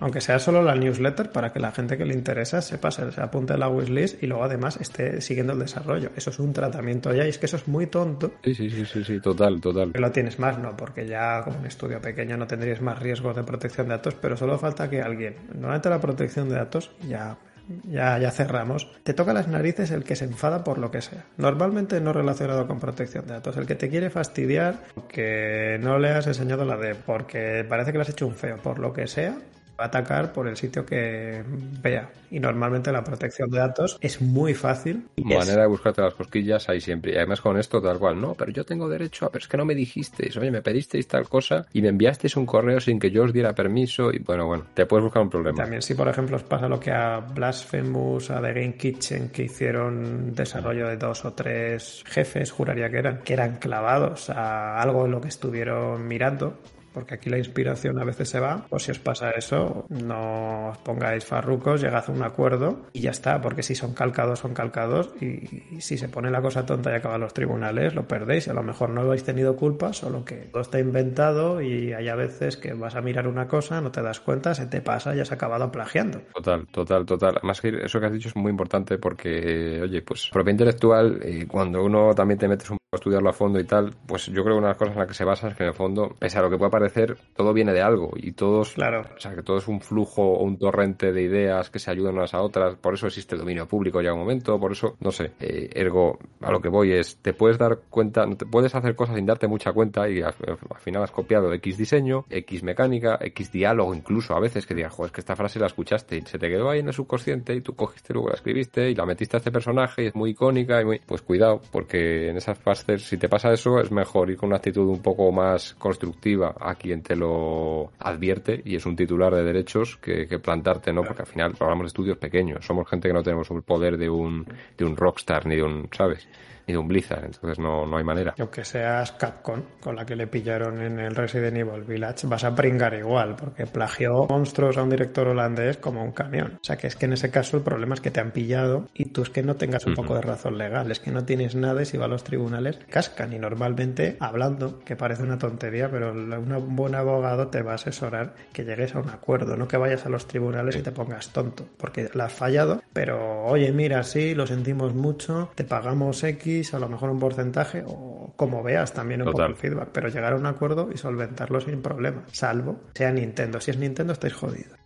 Aunque sea solo la newsletter para que la gente que le interesa sepa, se apunte a la wishlist y luego además esté siguiendo el desarrollo. Eso es un tratamiento ya y es que eso es muy tonto. Sí, sí, sí, sí, sí total, total. Que lo tienes más, ¿no? Porque ya como un estudio pequeño no tendrías más riesgos de protección de datos, pero solo falta que alguien, normalmente la protección de datos ya ya, ya cerramos, te toca las narices el que se enfada por lo que sea. Normalmente no relacionado con protección de datos. El que te quiere fastidiar que no le has enseñado la D, porque parece que le has hecho un feo, por lo que sea, atacar por el sitio que vea. Y normalmente la protección de datos es muy fácil. Manera de buscarte las cosquillas hay siempre. Y además con esto tal cual, no, pero yo tengo derecho a, pero es que no me dijisteis, oye, me pedisteis tal cosa y me enviasteis un correo sin que yo os diera permiso y bueno, bueno, te puedes buscar un problema. También si por ejemplo os pasa lo que a Blasphemous, a The Game Kitchen, que hicieron desarrollo de dos o tres jefes, juraría que eran, que eran clavados a algo en lo que estuvieron mirando porque aquí la inspiración a veces se va, pues si os pasa eso, no os pongáis farrucos, llegad a un acuerdo y ya está, porque si son calcados, son calcados y, si se pone la cosa tonta y acaba los tribunales, lo perdéis. A lo mejor no habéis tenido culpa, solo que todo está inventado y hay a veces que vas a mirar una cosa, no te das cuenta, se te pasa y has acabado plagiando. Total, total, total. Además que eso que has dicho es muy importante porque, oye, pues propiedad intelectual, eh, cuando uno también te metes un poco a estudiarlo a fondo y tal, pues yo creo que una de las cosas en las que se basa es que en el fondo, pese a lo que pueda parecer, todo viene de algo y todos, claro. o sea, que todo es un flujo o un torrente de ideas que se ayudan unas a otras, por eso existe el dominio público ya un momento, por eso, no sé, eh, ergo, a lo que voy es, te puedes dar cuenta, te puedes hacer cosas sin darte mucha cuenta y al, final has copiado X diseño, X mecánica, X diálogo incluso a veces que digas, joder, es que esta frase la escuchaste y se te quedó ahí en el subconsciente y tú cogiste luego la escribiste y la metiste a este personaje y es muy icónica y muy, pues cuidado, porque en esas fases, si te pasa eso, es mejor ir con una actitud un poco más constructiva a quien te lo advierte y es un titular de derechos que, plantarte, ¿no? Porque al final hablamos estudios pequeños, somos gente que no tenemos el poder de un, de un rockstar ni de un, ¿sabes? De un Blizzard, entonces no, no hay manera. Aunque seas Capcom, con la que le pillaron en el Resident Evil Village, vas a pringar igual, porque plagió monstruos a un director holandés como un camión. O sea que es que en ese caso el problema es que te han pillado y tú es que no tengas un poco de razón legal, es que no tienes nada y si va a los tribunales cascan y normalmente hablando, que parece una tontería, pero un buen abogado te va a asesorar que llegues a un acuerdo, no que vayas a los tribunales y te pongas tonto, porque la has fallado, pero oye, mira, sí, lo sentimos mucho, te pagamos X, a lo mejor un porcentaje, o como veas también un poco el feedback, pero llegar a un acuerdo y solventarlo sin problema, salvo sea Nintendo. Si es Nintendo, estáis jodidos.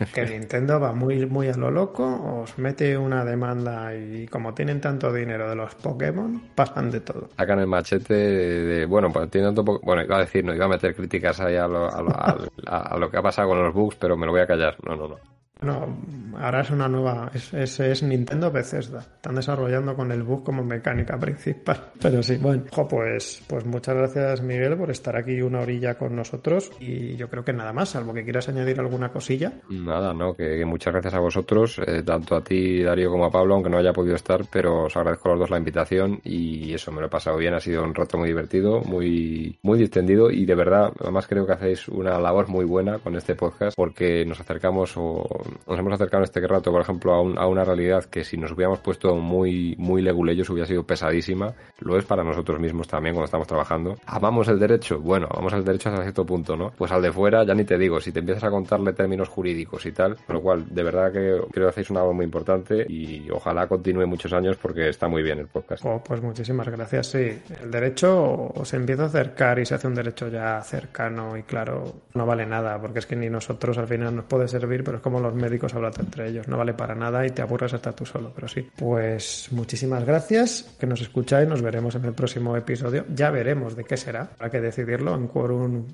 Que Nintendo va muy, muy a lo loco, os mete una demanda y como tienen tanto dinero de los Pokémon, pasan de todo. Sacan el machete de, bueno, pues tienen tanto Bueno, iba a decir, no, iba a meter críticas ahí a lo, a lo que ha pasado con los bugs, pero me lo voy a callar. No, no, no. No, ahora es una nueva, es, es, Nintendo Bethesda. Están desarrollando con el bug como mecánica principal. Pero sí, bueno, pues, pues muchas gracias Miguel por estar aquí una orilla con nosotros y yo creo que nada más, salvo que quieras añadir alguna cosilla. Nada, no, que, muchas gracias a vosotros, eh, tanto a ti Darío como a Pablo, aunque no haya podido estar, pero os agradezco a los dos la invitación y eso me lo he pasado bien, ha sido un rato muy divertido, muy, muy distendido y de verdad, además creo que hacéis una labor muy buena con este podcast porque nos acercamos o nos hemos acercado en este rato, por ejemplo, a, una realidad que si nos hubiéramos puesto muy, muy leguleyos hubiera sido pesadísima. Lo es para nosotros mismos también cuando estamos trabajando. ¿Amamos el derecho? Bueno, amamos el derecho hasta cierto punto, ¿no? Pues al de fuera ya ni te digo, si te empiezas a contarle términos jurídicos y tal, con lo cual, de verdad que creo que hacéis una labor muy importante y ojalá continúe muchos años porque está muy bien el podcast. Oh, pues muchísimas gracias, sí. El derecho se empieza a acercar y se hace un derecho ya cercano y claro, no vale nada porque es que ni nosotros al final nos puede servir, pero es como los médicos hablan entre ellos. No vale para nada y te aburres hasta tú solo, pero sí. Pues muchísimas gracias que nos escucháis. Nos veremos en el próximo episodio. Ya veremos de qué será. Habrá que decidirlo en quórum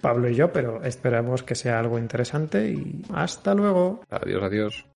Pablo y yo, pero esperamos que sea algo interesante y hasta luego. Adiós, adiós.